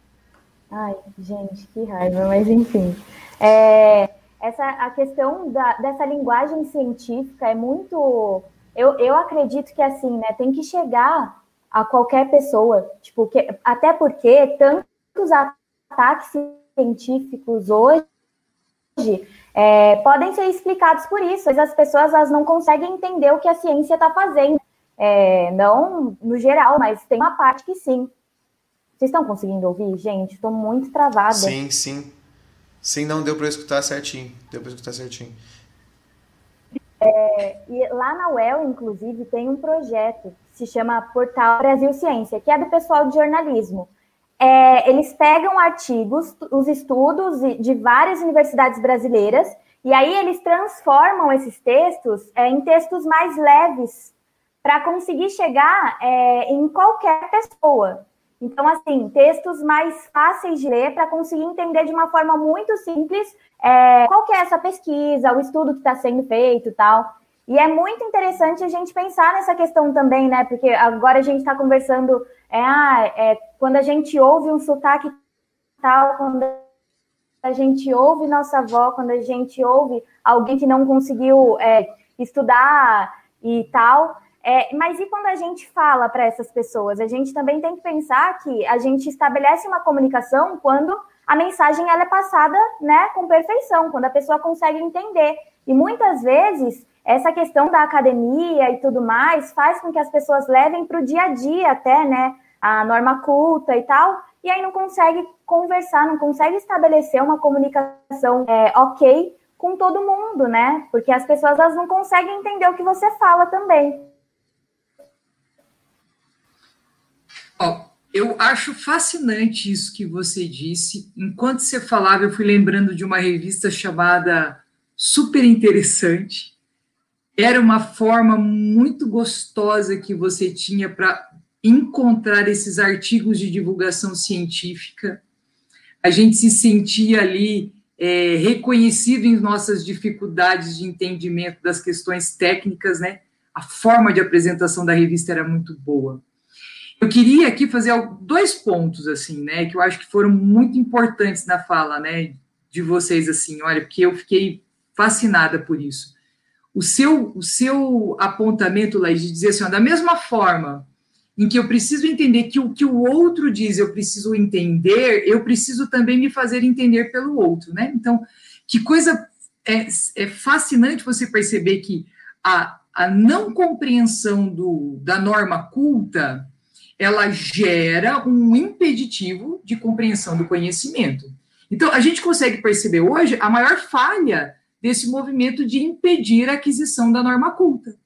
S3: Ai, gente, que raiva, mas enfim. É, essa, a questão da, dessa linguagem científica é muito. Eu, eu acredito que assim, né, tem que chegar a qualquer pessoa. Tipo, que, até porque tantos ataques científicos hoje é, podem ser explicados por isso, mas as pessoas elas não conseguem entender o que a ciência está fazendo. É, não no geral, mas tem uma parte que sim. Vocês estão conseguindo ouvir, gente? Estou muito travada.
S1: Sim, sim. Sim, não deu para escutar certinho. Deu para escutar certinho.
S3: É, e lá na UEL, inclusive, tem um projeto que se chama Portal Brasil Ciência, que é do pessoal de jornalismo. É, eles pegam artigos, os estudos de várias universidades brasileiras, e aí eles transformam esses textos é, em textos mais leves para conseguir chegar é, em qualquer pessoa. Então, assim, textos mais fáceis de ler para conseguir entender de uma forma muito simples é, qual que é essa pesquisa, o estudo que está sendo feito e tal. E é muito interessante a gente pensar nessa questão também, né? Porque agora a gente está conversando, é, ah, é, quando a gente ouve um sotaque tal, quando a gente ouve nossa avó, quando a gente ouve alguém que não conseguiu é, estudar e tal, é, mas e quando a gente fala para essas pessoas? A gente também tem que pensar que a gente estabelece uma comunicação quando a mensagem ela é passada né, com perfeição, quando a pessoa consegue entender. E muitas vezes essa questão da academia e tudo mais faz com que as pessoas levem para o dia a dia até, né? A norma culta e tal, e aí não consegue conversar, não consegue estabelecer uma comunicação é, ok com todo mundo, né? Porque as pessoas elas não conseguem entender o que você fala também.
S2: Ó, eu acho fascinante isso que você disse. Enquanto você falava, eu fui lembrando de uma revista chamada Super Interessante. Era uma forma muito gostosa que você tinha para encontrar esses artigos de divulgação científica. A gente se sentia ali é, reconhecido em nossas dificuldades de entendimento das questões técnicas, né? A forma de apresentação da revista era muito boa. Eu queria aqui fazer dois pontos, assim, né, que eu acho que foram muito importantes na fala, né, de vocês, assim, olha, porque eu fiquei fascinada por isso. O seu, o seu apontamento, Laís, de dizer assim, ó, da mesma forma em que eu preciso entender que o que o outro diz eu preciso entender, eu preciso também me fazer entender pelo outro, né? Então, que coisa é, é fascinante você perceber que a, a não compreensão do, da norma culta ela gera um impeditivo de compreensão do conhecimento. Então, a gente consegue perceber hoje a maior falha desse movimento de impedir a aquisição da norma culta.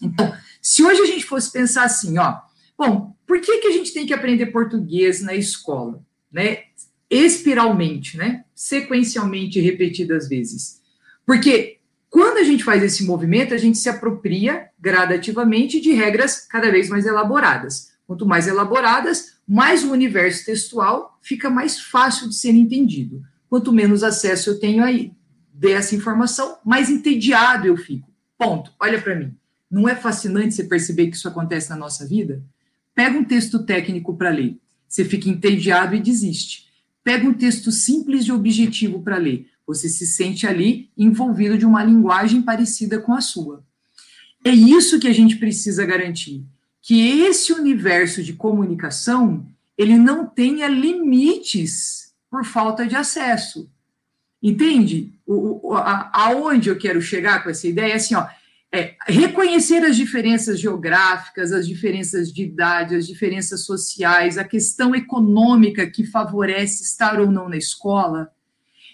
S2: Então, se hoje a gente fosse pensar assim, ó, bom, por que, que a gente tem que aprender português na escola, né? Espiralmente, né? Sequencialmente repetidas vezes. Porque quando a gente faz esse movimento, a gente se apropria gradativamente de regras cada vez mais elaboradas. Quanto mais elaboradas, mais o universo textual fica mais fácil de ser entendido. Quanto menos acesso eu tenho aí dessa informação, mais entediado eu fico. Ponto. Olha para mim. Não é fascinante você perceber que isso acontece na nossa vida? Pega um texto técnico para ler, você fica entediado e desiste. Pega um texto simples e objetivo para ler, Você se sente ali envolvido de uma linguagem parecida com a sua. É isso que a gente precisa garantir, que esse universo de comunicação, ele não tenha limites por falta de acesso. Entende? O, a, aonde eu quero chegar com essa ideia é assim, ó, é, reconhecer as diferenças geográficas, as diferenças de idade, as diferenças sociais, a questão econômica que favorece estar ou não na escola,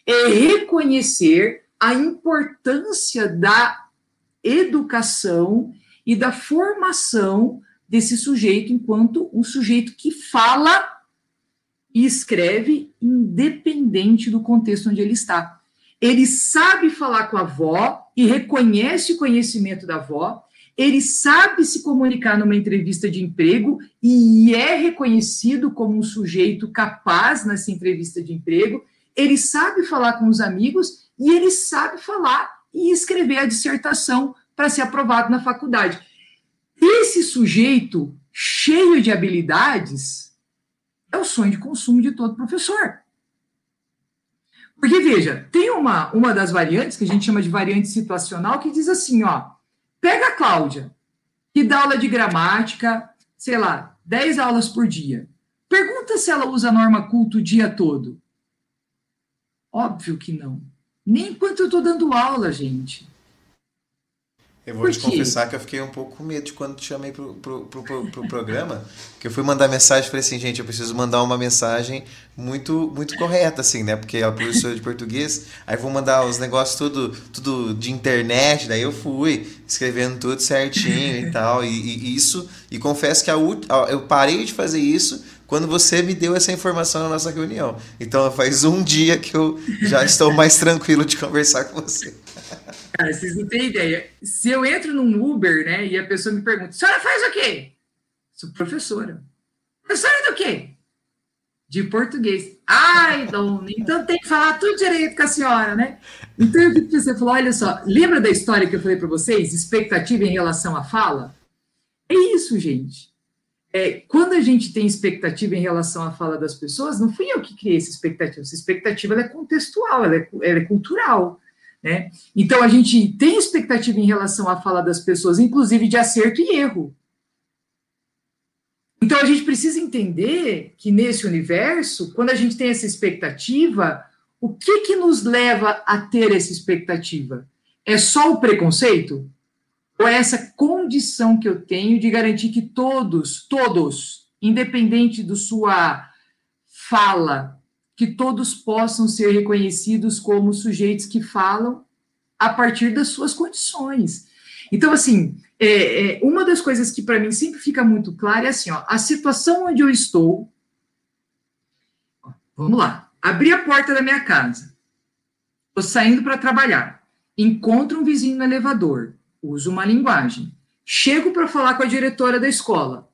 S2: é reconhecer a importância da educação e da formação desse sujeito enquanto um sujeito que fala e escreve independente do contexto onde ele está. Ele sabe falar com a avó e reconhece o conhecimento da avó, ele sabe se comunicar numa entrevista de emprego e é reconhecido como um sujeito capaz nessa entrevista de emprego, ele sabe falar com os amigos e ele sabe falar e escrever a dissertação para ser aprovado na faculdade. Esse sujeito cheio de habilidades é o sonho de consumo de todo professor. Porque, veja, tem uma, uma das variantes, que a gente chama de variante situacional, que diz assim, ó, pega a Cláudia, que dá aula de gramática, sei lá, 10 aulas por dia. Pergunta se ela usa norma culto o dia todo. Óbvio que não. Nem enquanto eu estou dando aula, gente.
S1: Eu vou te confessar que eu fiquei um pouco com medo de quando te chamei pro, pro, pro, pro, pro programa, que eu fui mandar mensagem e falei assim, gente, eu preciso mandar uma mensagem muito muito correta, assim, né? Porque ela é professora de português, aí vou mandar os negócios tudo, tudo de internet, daí eu fui escrevendo tudo certinho e tal, e, e isso, e confesso que a, eu parei de fazer isso quando você me deu essa informação na nossa reunião. Então faz um dia que eu já estou mais tranquilo de conversar com você.
S2: Cara, [laughs] vocês não têm ideia. Se eu entro num Uber, né, e a pessoa me pergunta, senhora faz o quê? Sou professora. Professora do quê? De português. Ai, dona, então tem que falar tudo direito com a senhora, né? Então eu que você falou, olha só, lembra da história que eu falei para vocês? Expectativa em relação à fala? É isso, gente. É, quando a gente tem expectativa em relação à fala das pessoas, não fui eu que criei essa expectativa. Essa expectativa é contextual, ela é, ela é cultural. Né? Então, a gente tem expectativa em relação à fala das pessoas, inclusive de acerto e erro. Então, a gente precisa entender que nesse universo, quando a gente tem essa expectativa, o que, que nos leva a ter essa expectativa? É só o preconceito? É essa condição que eu tenho de garantir que todos, todos, independente da sua fala, que todos possam ser reconhecidos como sujeitos que falam a partir das suas condições. Então, assim, é, é uma das coisas que para mim sempre fica muito clara é assim: ó, a situação onde eu estou. Vamos lá. Abri a porta da minha casa. Estou saindo para trabalhar. Encontro um vizinho no elevador. Uso uma linguagem. Chego para falar com a diretora da escola.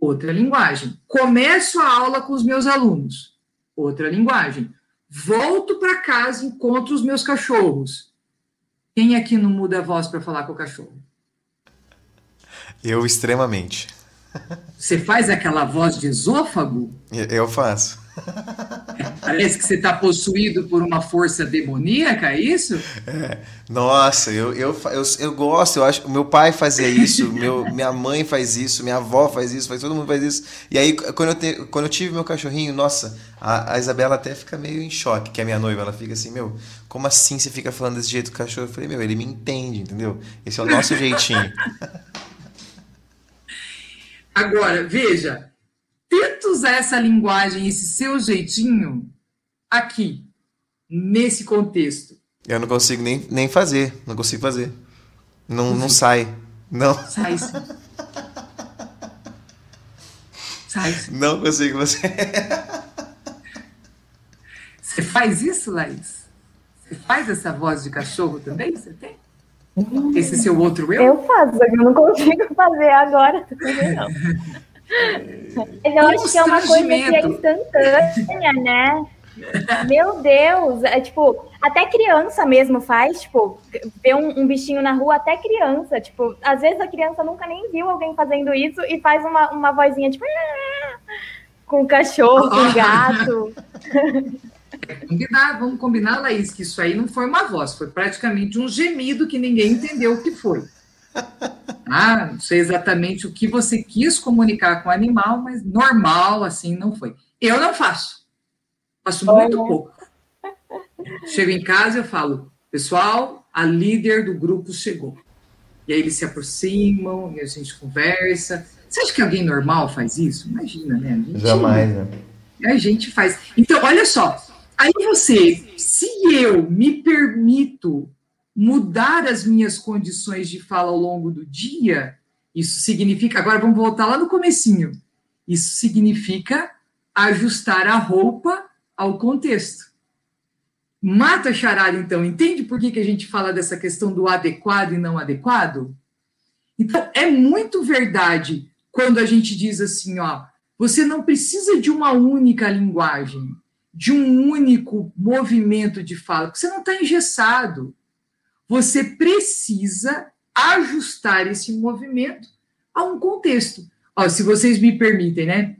S2: Outra linguagem. Começo a aula com os meus alunos outra linguagem. Volto para casa, encontro os meus cachorros. Quem aqui não muda a voz para falar com o cachorro?
S1: Eu, extremamente.
S2: Você faz aquela voz de esôfago?
S1: Eu faço. [laughs]
S2: Parece que você está possuído por uma força demoníaca, é isso?
S1: É. Nossa, eu, eu, eu, eu gosto, eu acho. Meu pai fazia isso, [laughs] meu, minha mãe faz isso, minha avó faz isso, faz, todo mundo faz isso. E aí, quando eu, te, quando eu tive meu cachorrinho, nossa, a, a Isabela até fica meio em choque, que é minha noiva, ela fica assim, meu, como assim você fica falando desse jeito do cachorro? Eu falei, meu, ele me entende, entendeu? Esse é o nosso jeitinho. [laughs]
S2: Agora, veja, tenta usar essa linguagem, esse seu jeitinho, aqui, nesse contexto.
S1: Eu não consigo nem, nem fazer, não consigo fazer. Não, não sai. Não.
S2: Sai sim. Sai sim.
S1: Não consigo fazer.
S2: Você faz isso, Laís? Você faz essa voz de cachorro também? Você tem? Esse seu outro eu?
S3: Eu faço, eu não consigo fazer agora também, não. [laughs] Mas eu acho que é uma coisa que é instantânea, né? Meu Deus, é tipo, até criança mesmo faz, tipo, ver um, um, bichinho na rua, até criança, tipo, às vezes a criança nunca nem viu alguém fazendo isso e faz uma, uma vozinha, tipo, com cachorro, com [laughs] gato.
S2: combinar, vamos combinar, Laís, que isso aí não foi uma voz, foi praticamente um gemido que ninguém entendeu o que foi. Ah, não sei exatamente o que você quis comunicar com o animal, mas normal assim não foi. Eu não faço. Faço muito pouco. Chego em casa e eu falo, pessoal, a líder do grupo chegou. E aí eles se aproximam e a gente conversa. Você acha que alguém normal faz isso? Imagina, né?
S1: Gente, Jamais, né?
S2: A gente faz. Então, olha só. Aí você, se eu me permito mudar as minhas condições de fala ao longo do dia, isso significa, agora vamos voltar lá no comecinho. Isso significa ajustar a roupa ao contexto. Mata charada, então, entende por que, que a gente fala dessa questão do adequado e não adequado? Então, é muito verdade quando a gente diz assim, ó, você não precisa de uma única linguagem, de um único movimento de fala, porque você não está engessado. Você precisa ajustar esse movimento a um contexto. Ó, se vocês me permitem, né?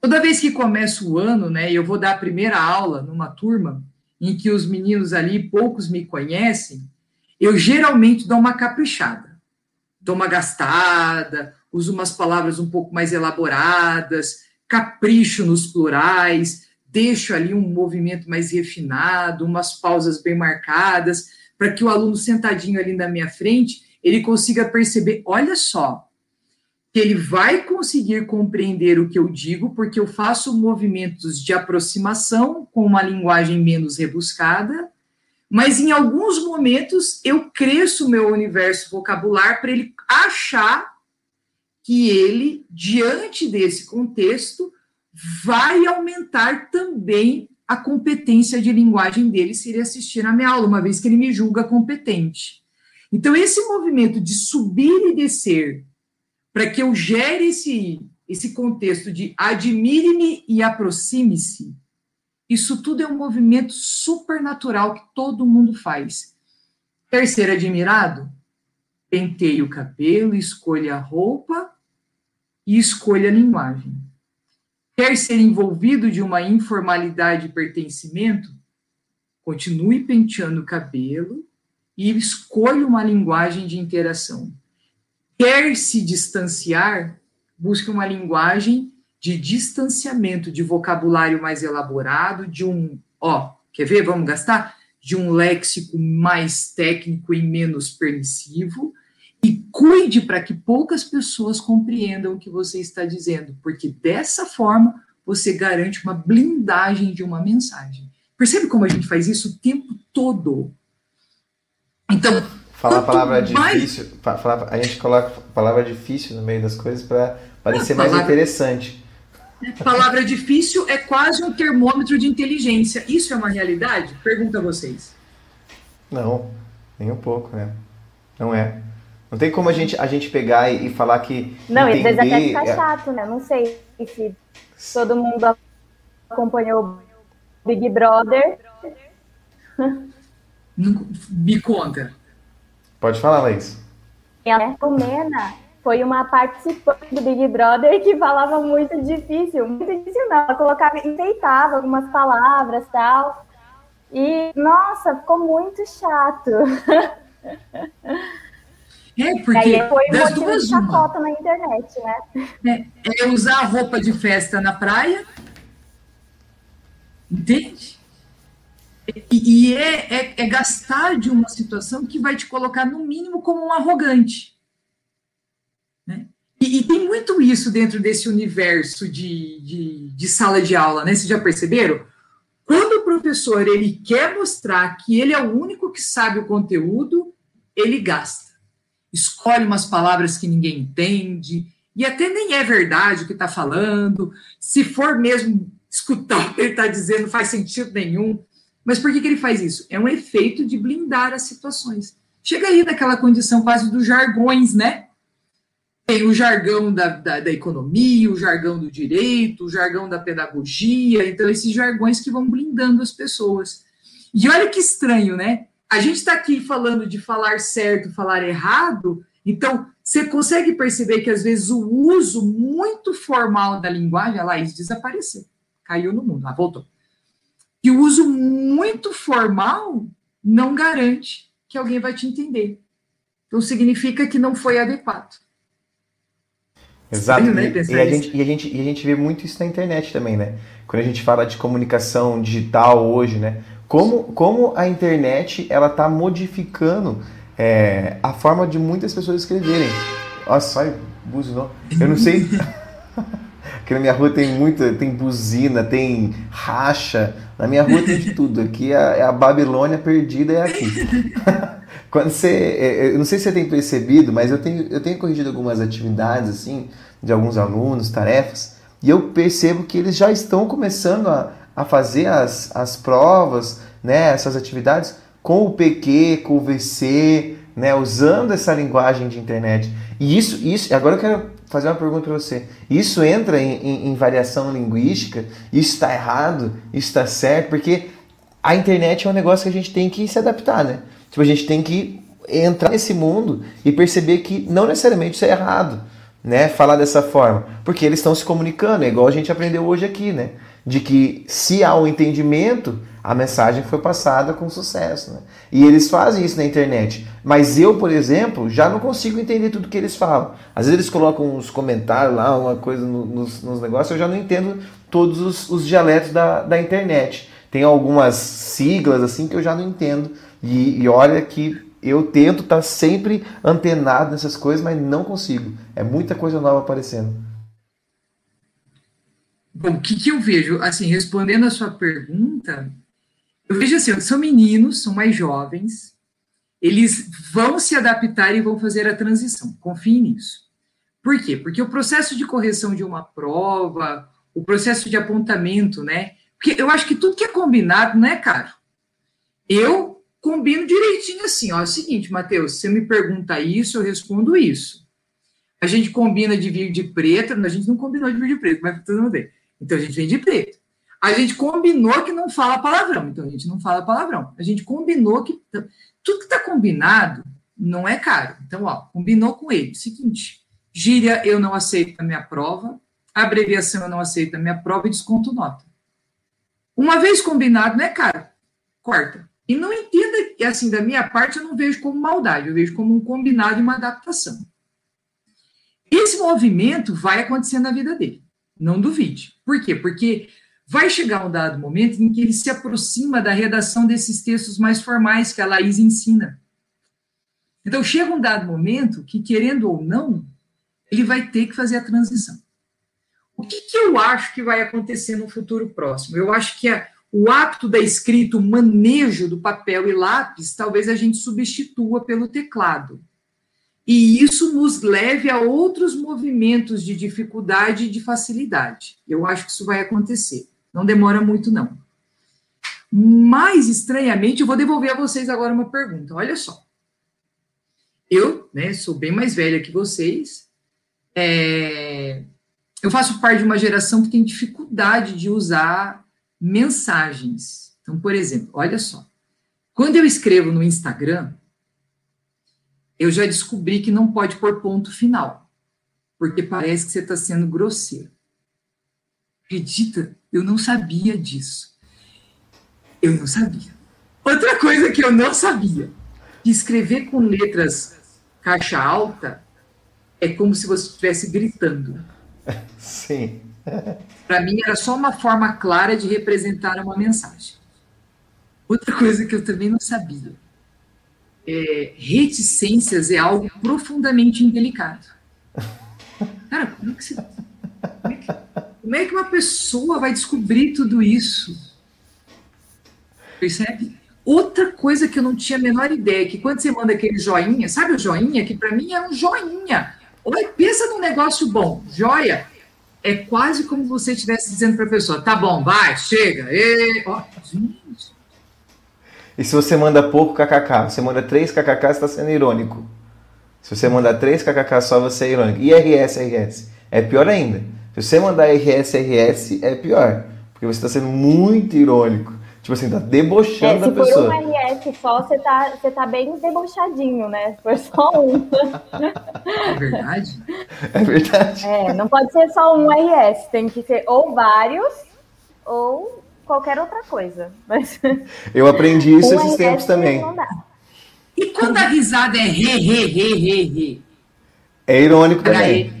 S2: Toda vez que começa o ano, né, eu vou dar a primeira aula numa turma em que os meninos ali, poucos me conhecem, eu geralmente dou uma caprichada, dou uma gastada, uso umas palavras um pouco mais elaboradas, capricho nos plurais, deixo ali um movimento mais refinado, umas pausas bem marcadas, para que o aluno sentadinho ali na minha frente, ele consiga perceber, olha só, que ele vai conseguir compreender o que eu digo, porque eu faço movimentos de aproximação com uma linguagem menos rebuscada, mas em alguns momentos eu cresço o meu universo vocabular para ele achar que ele, diante desse contexto, vai aumentar também a competência de linguagem dele se ele assistir a minha aula, uma vez que ele me julga competente. Então, esse movimento de subir e descer, para que eu gere esse, esse contexto de admire-me e aproxime-se, isso tudo é um movimento supernatural que todo mundo faz. Ser admirado? Penteie o cabelo, escolha a roupa e escolha a linguagem quer ser envolvido de uma informalidade de pertencimento, continue penteando o cabelo e escolha uma linguagem de interação. Quer se distanciar, busque uma linguagem de distanciamento, de vocabulário mais elaborado, de um, ó, quer ver? Vamos gastar? De um léxico mais técnico e menos permissivo, e cuide para que poucas pessoas compreendam o que você está dizendo, porque dessa forma você garante uma blindagem de uma mensagem. Percebe como a gente faz isso o tempo todo?
S1: Então. Falar a palavra mais... difícil, falar, a gente coloca a palavra difícil no meio das coisas para parecer mais palavra... interessante.
S2: Palavra difícil é quase um termômetro de inteligência. Isso é uma realidade? Pergunto a vocês.
S1: Não, nem um pouco, né? Não é. Não tem como a gente, a gente pegar e, e falar que.
S3: Não, entender... às vezes até fica é chato, né? Não sei se todo mundo acompanhou o Big Brother.
S2: Me conta.
S1: Pode falar, Laís.
S3: A Romena foi uma participante do Big Brother que falava muito difícil, muito difícil não, ela colocava, enfeitava algumas palavras tal. E, nossa, ficou muito chato. [laughs]
S2: É, porque
S3: foi das duas chacota na internet,
S2: né? É, é usar a roupa de festa na praia, entende? E, e é, é, é, gastar de uma situação que vai te colocar, no mínimo, como um arrogante. Né? E, e tem muito isso dentro desse universo de, de, de, sala de aula, né? Vocês já perceberam? Quando o professor ele quer mostrar que ele é o único que sabe o conteúdo, ele gasta escolhe umas palavras que ninguém entende, e até nem é verdade o que está falando. Se for mesmo escutar o que ele está dizendo, faz sentido nenhum. Mas por que, que ele faz isso? É um efeito de blindar as situações. Chega aí naquela condição quase dos jargões, né? Tem o jargão da, da, da, economia, o jargão do direito, o jargão da pedagogia, então esses jargões que vão blindando as pessoas. E olha que estranho, né? A gente está aqui falando de falar certo, falar errado, então você consegue perceber que às vezes o uso muito formal da linguagem, a Laís desapareceu, caiu no mundo, ela voltou. que o uso muito formal não garante que alguém vai te entender. Então, significa que não foi adequado.
S1: Exato. E, e, a gente, e, a gente, e a gente vê muito isso na internet também, né? Quando a gente fala de comunicação digital hoje, né? Como, como a internet ela está modificando é, a forma de muitas pessoas escreverem. Nossa, sai buzinou. Eu não sei. [laughs] Aqui na minha rua tem muita, tem buzina, tem racha. Na minha rua tem de tudo. Aqui é, é a Babilônia perdida, é aqui. [laughs] Quando você, é, é, eu não sei se você tem percebido, mas eu tenho, eu tenho corrigido algumas atividades assim de alguns alunos, tarefas, e eu percebo que eles já estão começando a, a fazer as, as provas, né, essas atividades com o PQ, com o VC, né, usando essa linguagem de internet. E isso, isso agora eu quero fazer uma pergunta para você. Isso entra em, em, em variação linguística? Isso está errado? Isso está certo? Porque a internet é um negócio que a gente tem que se adaptar, né? Tipo, a gente tem que entrar nesse mundo e perceber que não necessariamente isso é errado, né? Falar dessa forma. Porque eles estão se comunicando, é igual a gente aprendeu hoje aqui, né? De que se há um entendimento, a mensagem foi passada com sucesso. Né? E eles fazem isso na internet. Mas eu, por exemplo, já não consigo entender tudo que eles falam. Às vezes eles colocam uns comentários lá, uma coisa no, nos, nos, negócios, eu já não entendo todos os, os dialetos da, da internet. Tem algumas siglas assim que eu já não entendo. E, e olha que eu tento estar tá sempre antenado nessas coisas, mas não consigo. É muita coisa nova aparecendo.
S2: Bom, o que, que eu vejo? Assim, respondendo a sua pergunta, eu vejo assim, são meninos, são mais jovens, eles vão se adaptar e vão fazer a transição. Confie nisso. Por quê? Porque o processo de correção de uma prova, o processo de apontamento, né? Porque eu acho que tudo que é combinado não é caro. Eu combino direitinho assim, ó, é o seguinte, Matheus, você me pergunta isso, eu respondo isso. A gente combina de vir de preto, a gente não combinou de vir de preto, mas mundo bem. Então a gente vem de preto. A gente combinou que não fala palavrão, então a gente não fala palavrão. A gente combinou que tudo que está combinado não é caro. Então, ó, combinou com ele. Seguinte, gíria eu não aceito na minha prova, abreviação eu não aceito na minha prova e desconto nota. Uma vez combinado, não é caro. Corta. E não entenda que, assim, da minha parte, eu não vejo como maldade, eu vejo como um combinado e uma adaptação. Esse movimento vai acontecer na vida dele. Não duvide. Por quê? Porque vai chegar um dado momento em que ele se aproxima da redação desses textos mais formais que a Laís ensina. Então, chega um dado momento que, querendo ou não, ele vai ter que fazer a transição. O que, que eu acho que vai acontecer no futuro próximo? Eu acho que a, o hábito da escrita, o manejo do papel e lápis, talvez a gente substitua pelo teclado. E isso nos leve a outros movimentos de dificuldade e de facilidade. Eu acho que isso vai acontecer. Não demora muito, não. Mais estranhamente, eu vou devolver a vocês agora uma pergunta. Olha só. Eu, né, sou bem mais velha que vocês. É, eu faço parte de uma geração que tem dificuldade de usar mensagens. Então, por exemplo, olha só. Quando eu escrevo no Instagram, eu já descobri que não pode pôr ponto final, porque parece que você está sendo grosseiro. Acredita? Eu não sabia disso. Eu não sabia. Outra coisa que eu não sabia, que escrever com letras caixa alta é como se você estivesse gritando. [laughs]
S1: Sim. [laughs]
S2: Para mim era só uma forma clara de representar uma mensagem. Outra coisa que eu também não sabia. É, reticências é algo profundamente indelicado. [laughs] Cara, como é que você. Como é que, como é que uma pessoa vai descobrir tudo isso? Percebe? Outra coisa que eu não tinha a menor ideia, que quando você manda aquele joinha, sabe o joinha? Que para mim é um joinha. Olha, pensa num negócio bom, joia. É quase como você estivesse dizendo para a pessoa: tá bom, vai, chega. E... Oh, gente.
S1: E se você manda pouco kkk, você manda três kkk, você está sendo irônico. Se você mandar três kkk só, você é irônico. E RS, RS? É pior ainda. Se você mandar RS, RS, é pior. Porque você está sendo muito irônico. Tipo assim, tá debochando é, da pessoa.
S3: Se for um RS só, você tá, você tá bem debochadinho, né? Se for só um. [laughs]
S2: É verdade?
S1: É verdade.
S3: É, não pode ser só um RS. Tem que ser ou vários, ou qualquer outra coisa. Mas [laughs]
S1: eu aprendi isso esses tempos também.
S2: E quando a risada é re, re, re, re, re?
S1: É irônico também.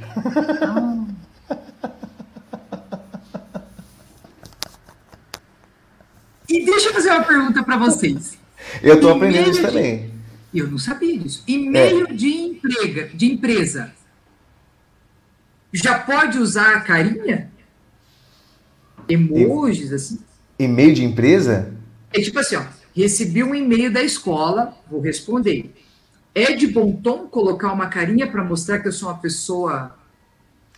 S2: e deixa eu fazer uma pergunta para vocês.
S1: Eu estou aprendendo isso de... também.
S2: Eu não sabia disso. E-mail é. de emprega, de empresa. Já pode usar a carinha? Emojis, e... assim?
S1: E-mail de empresa?
S2: É tipo assim, ó. Recebi um e-mail da escola, vou responder. É de bom tom colocar uma carinha para mostrar que eu sou uma pessoa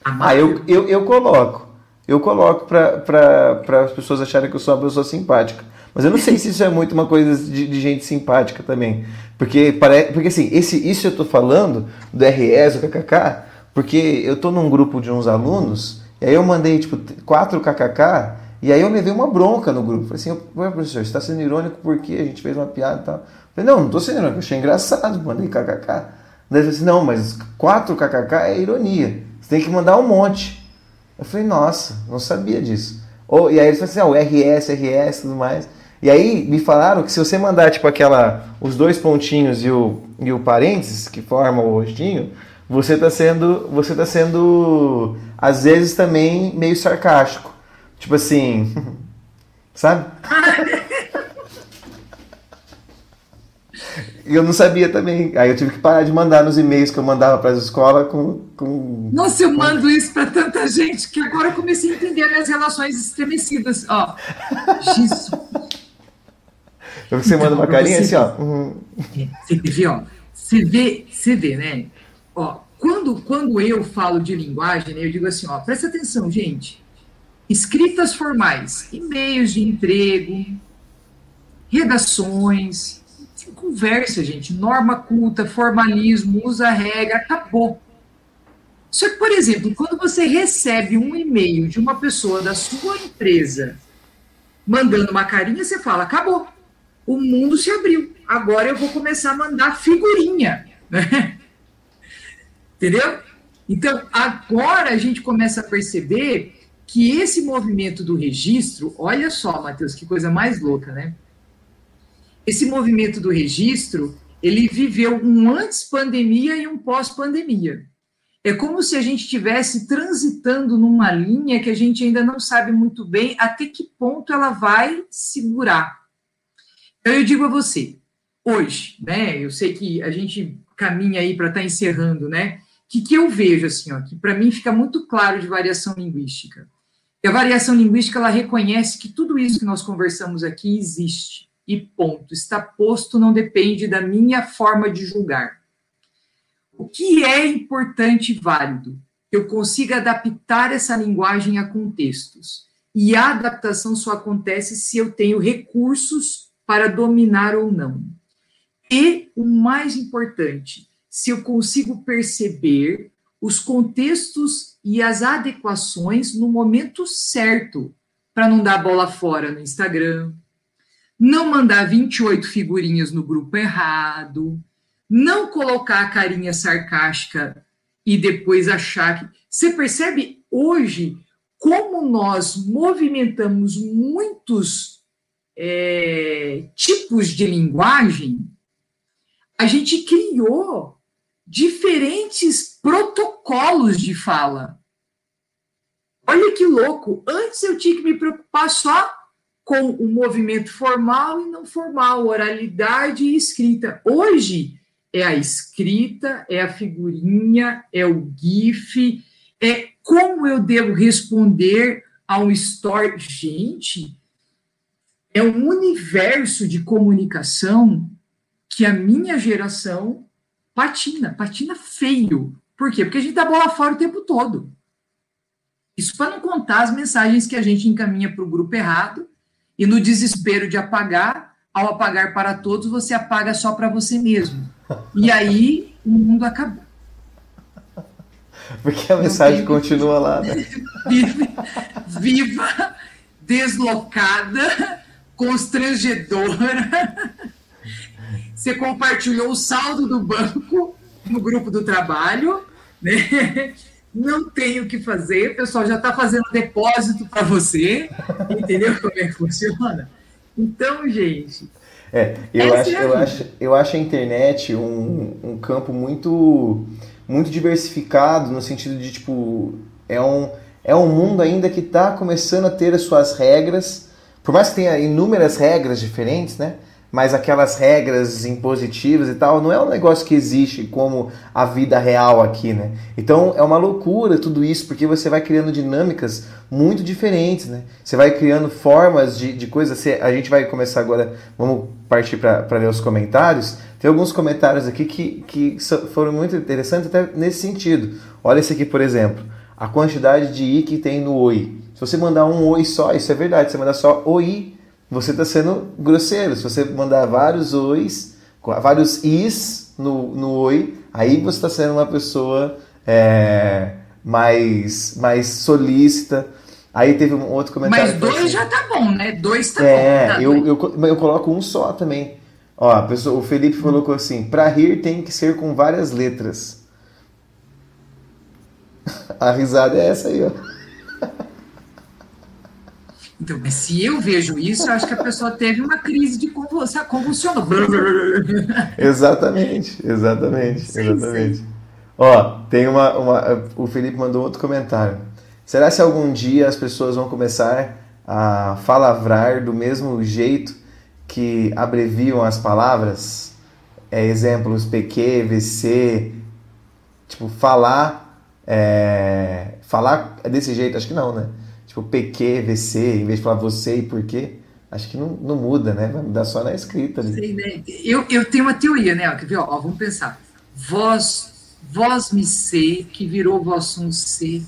S1: amável? Ah, eu, eu, eu coloco. Eu coloco para as pessoas acharem que eu sou uma pessoa simpática. Mas eu não sei se isso é muito uma coisa de, de gente simpática também. Porque, parece, porque assim, esse, isso eu estou falando do RS, do KKK, porque eu estou num grupo de uns alunos, e aí eu mandei tipo quatro KKK, e aí eu levei uma bronca no grupo. Falei assim, professor, você está sendo irônico porque a gente fez uma piada e tal. Falei, não, não estou sendo irônico, achei engraçado, mandei kkk. Daí ele assim, não, mas quatro kkk é ironia. Você tem que mandar um monte. Eu falei, nossa, não sabia disso. Ou, e aí eles falaram assim, ah, o RS, RS e tudo mais. E aí me falaram que se você mandar tipo aquela os dois pontinhos e o, e o parênteses que formam o rostinho, você está sendo você tá sendo às vezes também meio sarcástico. Tipo assim, [laughs] sabe? Eu não sabia também. Aí eu tive que parar de mandar nos e-mails que eu mandava para as escolas com, com.
S2: Nossa, eu mando isso para tanta gente que agora eu comecei a entender minhas relações estremecidas. Ó, Jesus.
S1: Você então, manda uma carinha assim, ó. Uhum.
S2: Você vê, ó. Você vê, você vê, né? Ó, quando, quando eu falo de linguagem, né, eu digo assim, ó, presta atenção, gente. Escritas formais, e-mails de emprego, redações, conversa, gente. Norma culta, formalismo, usa regra, acabou. Só que, por exemplo, quando você recebe um e-mail de uma pessoa da sua empresa mandando uma carinha, você fala: acabou. O mundo se abriu. Agora eu vou começar a mandar figurinha. [laughs] Né? Entendeu? Então, agora a gente começa a perceber que esse movimento do registro, olha só, Matheus, que coisa mais louca, né? esse movimento do registro, ele viveu um antes pandemia e um pós pandemia. É como se a gente estivesse transitando numa linha que a gente ainda não sabe muito bem até que ponto ela vai segurar. Então eu digo a você, hoje, né? Eu sei que a gente caminha aí para estar tá encerrando, né? O que, que eu vejo assim, ó, que para mim fica muito claro de variação linguística. E a variação linguística ela reconhece que tudo isso que nós conversamos aqui existe e ponto. Está posto, não depende da minha forma de julgar. O que é importante e válido? Eu consiga adaptar essa linguagem a contextos. E a adaptação só acontece se eu tenho recursos para dominar ou não. E o mais importante, se eu consigo perceber os contextos e as adequações no momento certo, para não dar bola fora no Instagram, não mandar 28 figurinhas no grupo errado, não colocar a carinha sarcástica e depois achar que. Você percebe hoje como nós movimentamos muitos é, tipos de linguagem? A gente criou diferentes protocolos de fala. Olha que louco! Antes eu tinha que me preocupar só com o movimento formal e não formal, oralidade e escrita. Hoje é a escrita, é a figurinha, é o GIF, é como eu devo responder a um story. Gente, é um universo de comunicação que a minha geração patina, patina feio. Por quê? Porque a gente dá bola fora o tempo todo. Isso para não contar as mensagens que a gente encaminha para o grupo errado e no desespero de apagar, ao apagar para todos, você apaga só para você mesmo. E aí o mundo acabou.
S1: Porque a mensagem continua lá, né? [laughs]
S2: viva, deslocada, constrangedora. Você compartilhou o saldo do banco no grupo do trabalho, né? não tem o que fazer, o pessoal já está fazendo depósito para você, entendeu como é que funciona? Então, gente.
S1: É, eu, acho, é eu, acho, eu acho a internet um, um campo muito, muito diversificado, no sentido de, tipo, é um, é um mundo ainda que está começando a ter as suas regras, por mais que tenha inúmeras regras diferentes, né? Mas aquelas regras impositivas e tal, não é um negócio que existe como a vida real aqui, né? Então é uma loucura tudo isso, porque você vai criando dinâmicas muito diferentes, né? Você vai criando formas de, de coisas. A gente vai começar agora, vamos partir para ler os comentários. Tem alguns comentários aqui que, que foram muito interessantes até nesse sentido. Olha esse aqui, por exemplo. A quantidade de i que tem no oi. Se você mandar um oi só, isso é verdade. Se você mandar só oi, você está sendo grosseiro. Se você mandar vários ois, vários is no, no oi, aí você está sendo uma pessoa é, mais, mais solícita. Aí teve um outro comentário.
S2: Mas dois assim, já tá bom, né? Dois tá
S1: é, bom. Tá eu, eu, eu coloco um só também. Ó, pessoa, o Felipe colocou assim: para rir tem que ser com várias letras. [laughs] A risada é essa aí, ó.
S2: Então, mas se eu vejo isso, eu acho que a pessoa teve uma crise de convulsão, convulsionou. [laughs]
S1: exatamente, exatamente, sim, exatamente. Sim. Ó, tem uma, uma. O Felipe mandou outro comentário. Será se algum dia as pessoas vão começar a falavrar do mesmo jeito que abreviam as palavras? É, exemplos PQ, VC, tipo, falar. É, falar desse jeito, acho que não, né? Tipo PQ, VC, em vez de falar você e porquê, acho que não, não muda, né? Vai mudar só na escrita ali.
S2: Sei, né? eu, eu tenho uma teoria, né? Quer ver? Ó, ó, vamos pensar. Vós, vós me ser, que virou vós um ser,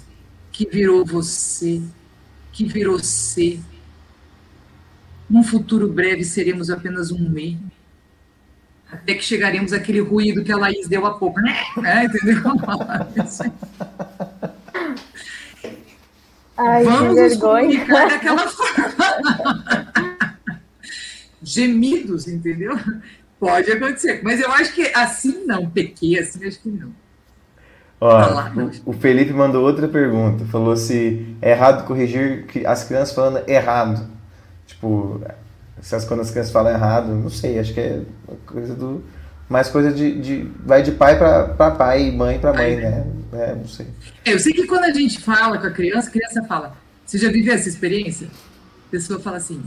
S2: que virou você, que virou ser. Num futuro breve seremos apenas um me. Até que chegaremos àquele ruído que a Laís deu há pouco, né? É, entendeu? [laughs]
S3: Ai, Vamos que vergonha.
S2: daquela forma. [laughs] Gemidos, entendeu? Pode acontecer. Mas eu acho que assim não, pequei assim, acho que não.
S1: Ó, lá, o, o Felipe mandou outra pergunta. Falou se é errado corrigir as crianças falando errado. Tipo, se as, quando as crianças falam errado, não sei, acho que é coisa do mais coisa de, de vai de pai para pai, mãe para mãe, né? É, não sei.
S2: É, eu sei que quando a gente fala com a criança, a criança fala, você já viveu essa experiência? A pessoa fala assim,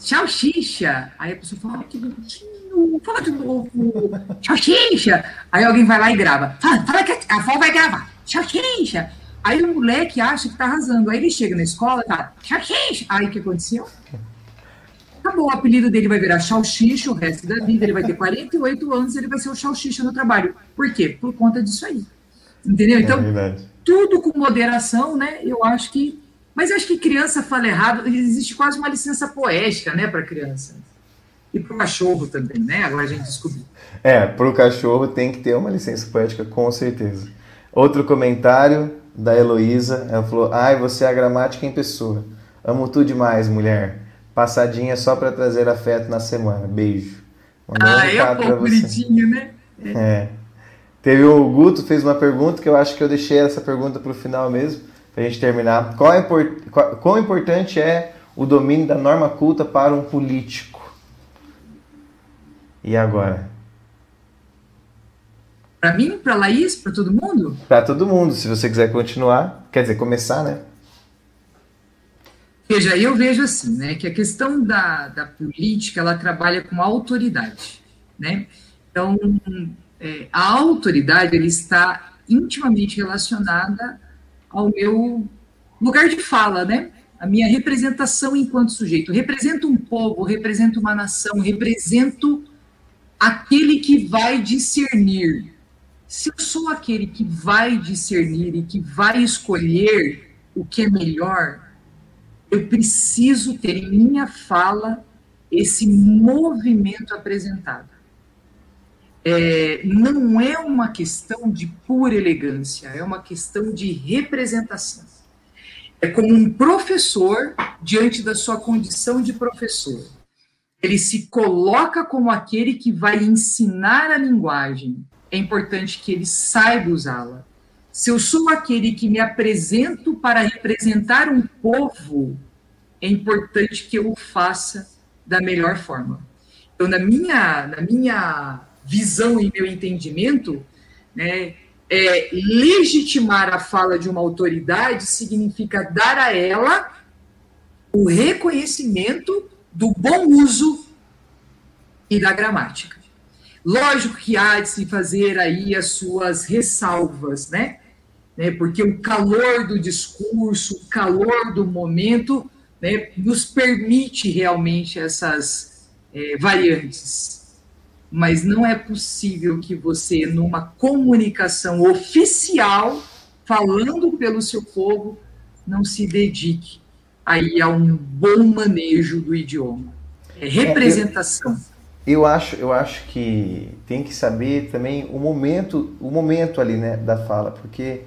S2: tchau, xixa. Aí a pessoa fala, que bonitinho, fala de novo, [laughs] tchau, xixa. Aí alguém vai lá e grava, fala, fala que a avó vai gravar, tchau, xixa. Aí o moleque acha que tá arrasando. Aí ele chega na escola e fala, tchau, xixa. Aí o que aconteceu? Acabou, o apelido dele vai virar Chalchicha o resto da vida, ele vai ter 48 anos, ele vai ser o Chalchicha no trabalho. Por quê? Por conta disso aí. Entendeu? Então, é tudo com moderação, né? Eu acho que. Mas eu acho que criança fala errado, existe quase uma licença poética, né, para criança. E para o cachorro também, né? Agora a gente descobriu.
S1: É, para o cachorro tem que ter uma licença poética, com certeza. Outro comentário da Heloísa, ela falou: Ai, você é a gramática em pessoa. Amo tu demais, mulher. Passadinha só para trazer afeto na semana. Beijo.
S2: Mandou ah, um é um bonitinho, né?
S1: É. Teve o Guto fez uma pergunta que eu acho que eu deixei essa pergunta para o final mesmo, para a gente terminar. Qual é import, qual, quão importante é o domínio da norma culta para um político? E agora?
S2: Para mim, para Laís, para todo mundo?
S1: Para todo mundo, se você quiser continuar, quer dizer, começar, né?
S2: Veja, eu vejo assim, né, que a questão da, da política, ela trabalha com autoridade, né? Então, é, a autoridade, ele está intimamente relacionada ao meu lugar de fala, né? A minha representação enquanto sujeito. Represento um povo, represento uma nação, represento aquele que vai discernir. Se eu sou aquele que vai discernir e que vai escolher o que é melhor, eu preciso ter em minha fala esse movimento apresentado. É, não é uma questão de pura elegância, é uma questão de representação. É como um professor diante da sua condição de professor. Ele se coloca como aquele que vai ensinar a linguagem. É importante que ele saiba usá-la. Se eu sou aquele que me apresento para representar um povo, é importante que eu o faça da melhor forma. Então, na minha, na minha visão e meu entendimento, né, é, legitimar a fala de uma autoridade significa dar a ela o reconhecimento do bom uso e da gramática. Lógico que há de se fazer aí as suas ressalvas, né? Né? Porque o calor do discurso, o calor do momento, né, nos permite realmente essas é, variantes. Mas não é possível que você, numa comunicação oficial, falando pelo seu povo, não se dedique aí a um bom manejo do idioma. É representação.
S1: É, eu, eu, acho, eu acho que tem que saber também o momento, o momento ali, né, da fala, porque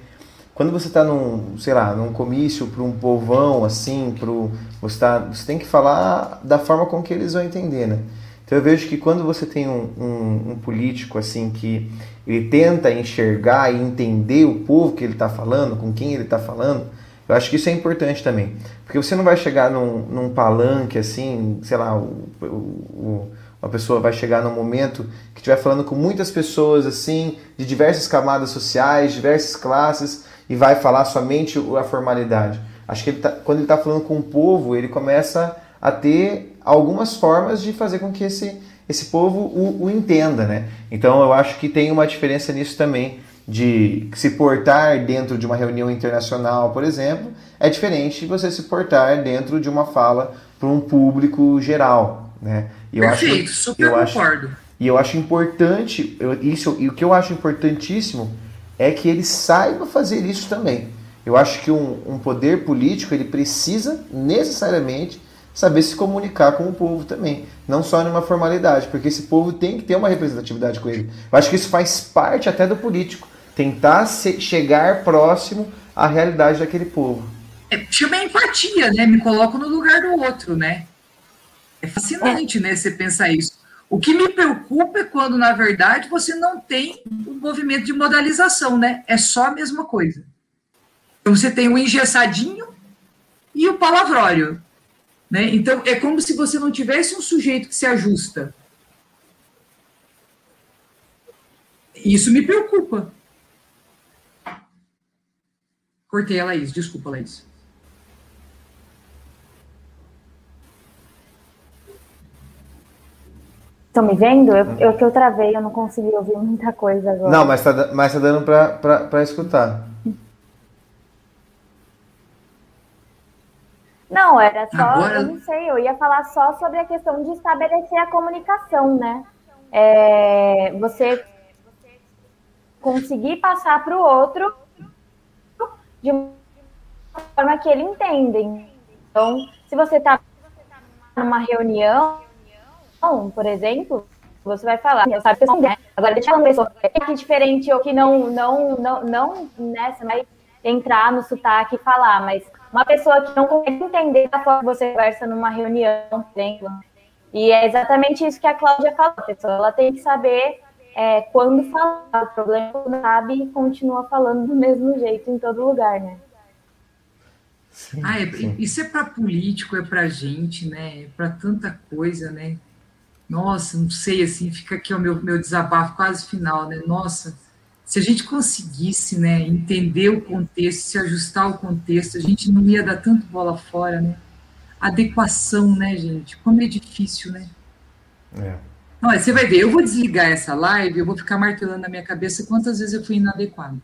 S1: quando você está num, sei lá, num comício para um povão assim, pro, você, tá, você tem que falar da forma com que eles vão entender, né? Então eu vejo que quando você tem um, um, um político assim que ele tenta enxergar e entender o povo que ele está falando, com quem ele está falando, eu acho que isso é importante também. Porque você não vai chegar num, num palanque assim, sei lá, o, o, uma pessoa vai chegar num momento que estiver falando com muitas pessoas assim, de diversas camadas sociais, diversas classes, e vai falar somente a formalidade. Acho que ele tá, quando ele está falando com o povo, ele começa a ter algumas formas de fazer com que esse, esse povo o, o entenda, né? Então eu acho que tem uma diferença nisso também de se portar dentro de uma reunião internacional, por exemplo, é diferente de você se portar dentro de uma fala para um público geral, né?
S2: Eu Perfeito, acho, super eu concordo.
S1: Acho, e eu acho importante, eu, isso, e o que eu acho importantíssimo é que ele saiba fazer isso também. Eu acho que um, um poder político ele precisa necessariamente saber se comunicar com o povo também, não só numa formalidade, porque esse povo tem que ter uma representatividade com ele. Eu acho que isso faz parte até do político, tentar se, chegar próximo à realidade daquele povo.
S2: É, chama empatia, né? Me coloco no lugar do outro, né? É fascinante, é. né? Você pensar isso. O que me preocupa é quando, na verdade, você não tem um movimento de modalização, né? É só a mesma coisa. Então, você tem o engessadinho e o palavrório. Né? Então, é como se você não tivesse um sujeito que se ajusta. Isso me preocupa. Cortei a Laís, desculpa, Laís.
S3: Estão me vendo? Eu, eu que eu travei, eu não consegui ouvir muita coisa agora.
S1: Não, mas tá, mas tá dando para escutar.
S3: Não, era só, agora... eu não sei, eu ia falar só sobre a questão de estabelecer a comunicação, né? É, você conseguir passar para o outro de uma forma que ele entenda. Então, se você está numa reunião, por exemplo, você vai falar, eu sabe que né? Agora deixa uma pessoa que é diferente ou que não, não, não, não, né, você vai entrar no sotaque e falar, mas uma pessoa que não consegue entender da forma que você conversa numa reunião, por exemplo. E é exatamente isso que a Cláudia falou, a pessoa ela tem que saber é, quando falar. O problema é quando sabe e continua falando do mesmo jeito em todo lugar, né?
S2: Sim, ah, é, isso é para político, é para gente, né? É para tanta coisa, né? Nossa, não sei, assim, fica aqui o meu, meu desabafo quase final, né? Nossa, se a gente conseguisse, né, entender o contexto, se ajustar ao contexto, a gente não ia dar tanto bola fora, né? Adequação, né, gente? Como é difícil, né? É. Olha, você vai ver, eu vou desligar essa live, eu vou ficar martelando na minha cabeça quantas vezes eu fui inadequado.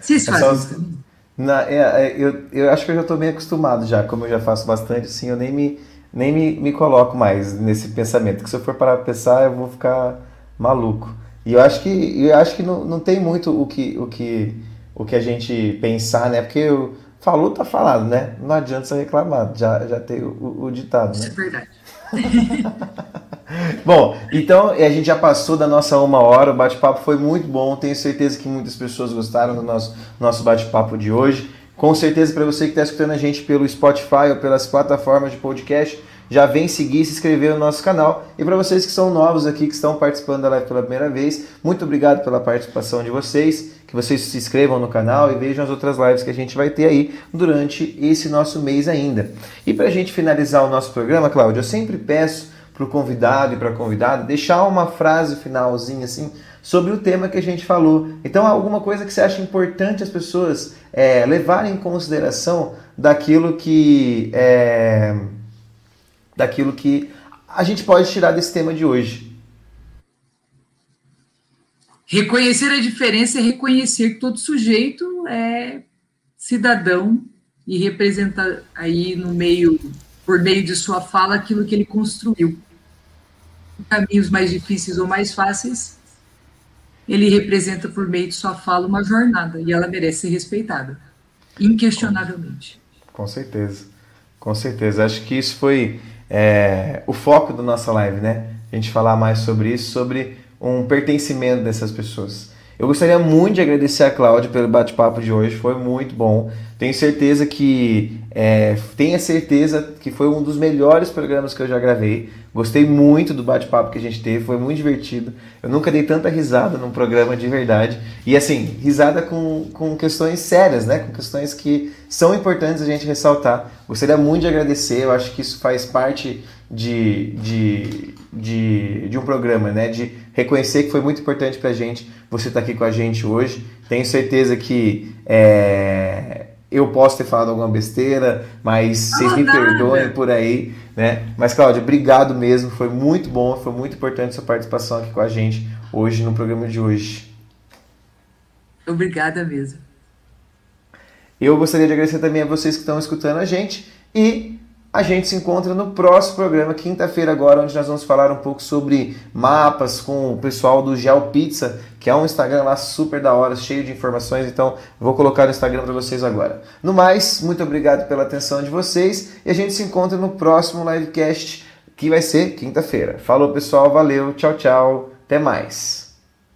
S2: Vocês é fazem isso também?
S1: Na, é, é, eu, eu acho que eu já estou bem acostumado já, como eu já faço bastante, assim, eu nem me nem me, me coloco mais nesse pensamento, que se eu for para pensar eu vou ficar maluco. E eu acho que eu acho que não, não tem muito o que o que o que a gente pensar, né? Porque eu, falou tá falado, né? Não adianta você reclamar, já já tem o, o ditado, né?
S2: Isso é verdade. [laughs]
S1: bom, então a gente já passou da nossa uma hora, o bate-papo foi muito bom, tenho certeza que muitas pessoas gostaram do nosso, nosso bate-papo de hoje. Com certeza, para você que está escutando a gente pelo Spotify ou pelas plataformas de podcast, já vem seguir se inscrever no nosso canal. E para vocês que são novos aqui, que estão participando da live pela primeira vez, muito obrigado pela participação de vocês. Que vocês se inscrevam no canal e vejam as outras lives que a gente vai ter aí durante esse nosso mês ainda. E para a gente finalizar o nosso programa, Cláudio, eu sempre peço para o convidado e para a convidada deixar uma frase finalzinha assim sobre o tema que a gente falou. Então, alguma coisa que você acha importante as pessoas é, levarem em consideração daquilo que é, daquilo que a gente pode tirar desse tema de hoje.
S2: Reconhecer a diferença é reconhecer que todo sujeito é cidadão e representa aí no meio, por meio de sua fala, aquilo que ele construiu. Caminhos mais difíceis ou mais fáceis, ele representa por meio de sua fala uma jornada e ela merece ser respeitada, inquestionavelmente.
S1: Com certeza, com certeza. Acho que isso foi é, o foco da nossa live, né? A gente falar mais sobre isso, sobre um pertencimento dessas pessoas. Eu gostaria muito de agradecer a Cláudia pelo bate-papo de hoje, foi muito bom. Tenho certeza que é, tenha certeza que foi um dos melhores programas que eu já gravei. Gostei muito do bate-papo que a gente teve, foi muito divertido. Eu nunca dei tanta risada num programa de verdade. E assim, risada com, com questões sérias, né? Com questões que são importantes a gente ressaltar. Gostaria muito de agradecer, eu acho que isso faz parte de, de, de, de um programa, né? De reconhecer que foi muito importante pra gente você estar tá aqui com a gente hoje. Tenho certeza que é, eu posso ter falado alguma besteira, mas vocês me perdoem por aí, né? Mas, Cláudia, obrigado mesmo. Foi muito bom, foi muito importante sua participação aqui com a gente hoje no programa de hoje.
S2: Obrigada mesmo.
S1: Eu gostaria de agradecer também a vocês que estão escutando a gente e a gente se encontra no próximo programa, quinta-feira agora, onde nós vamos falar um pouco sobre mapas com o pessoal do Gel Pizza, que é um Instagram lá super da hora, cheio de informações, então vou colocar no Instagram para vocês agora. No mais, muito obrigado pela atenção de vocês e a gente se encontra no próximo livecast, que vai ser quinta-feira. Falou pessoal, valeu, tchau, tchau, até mais.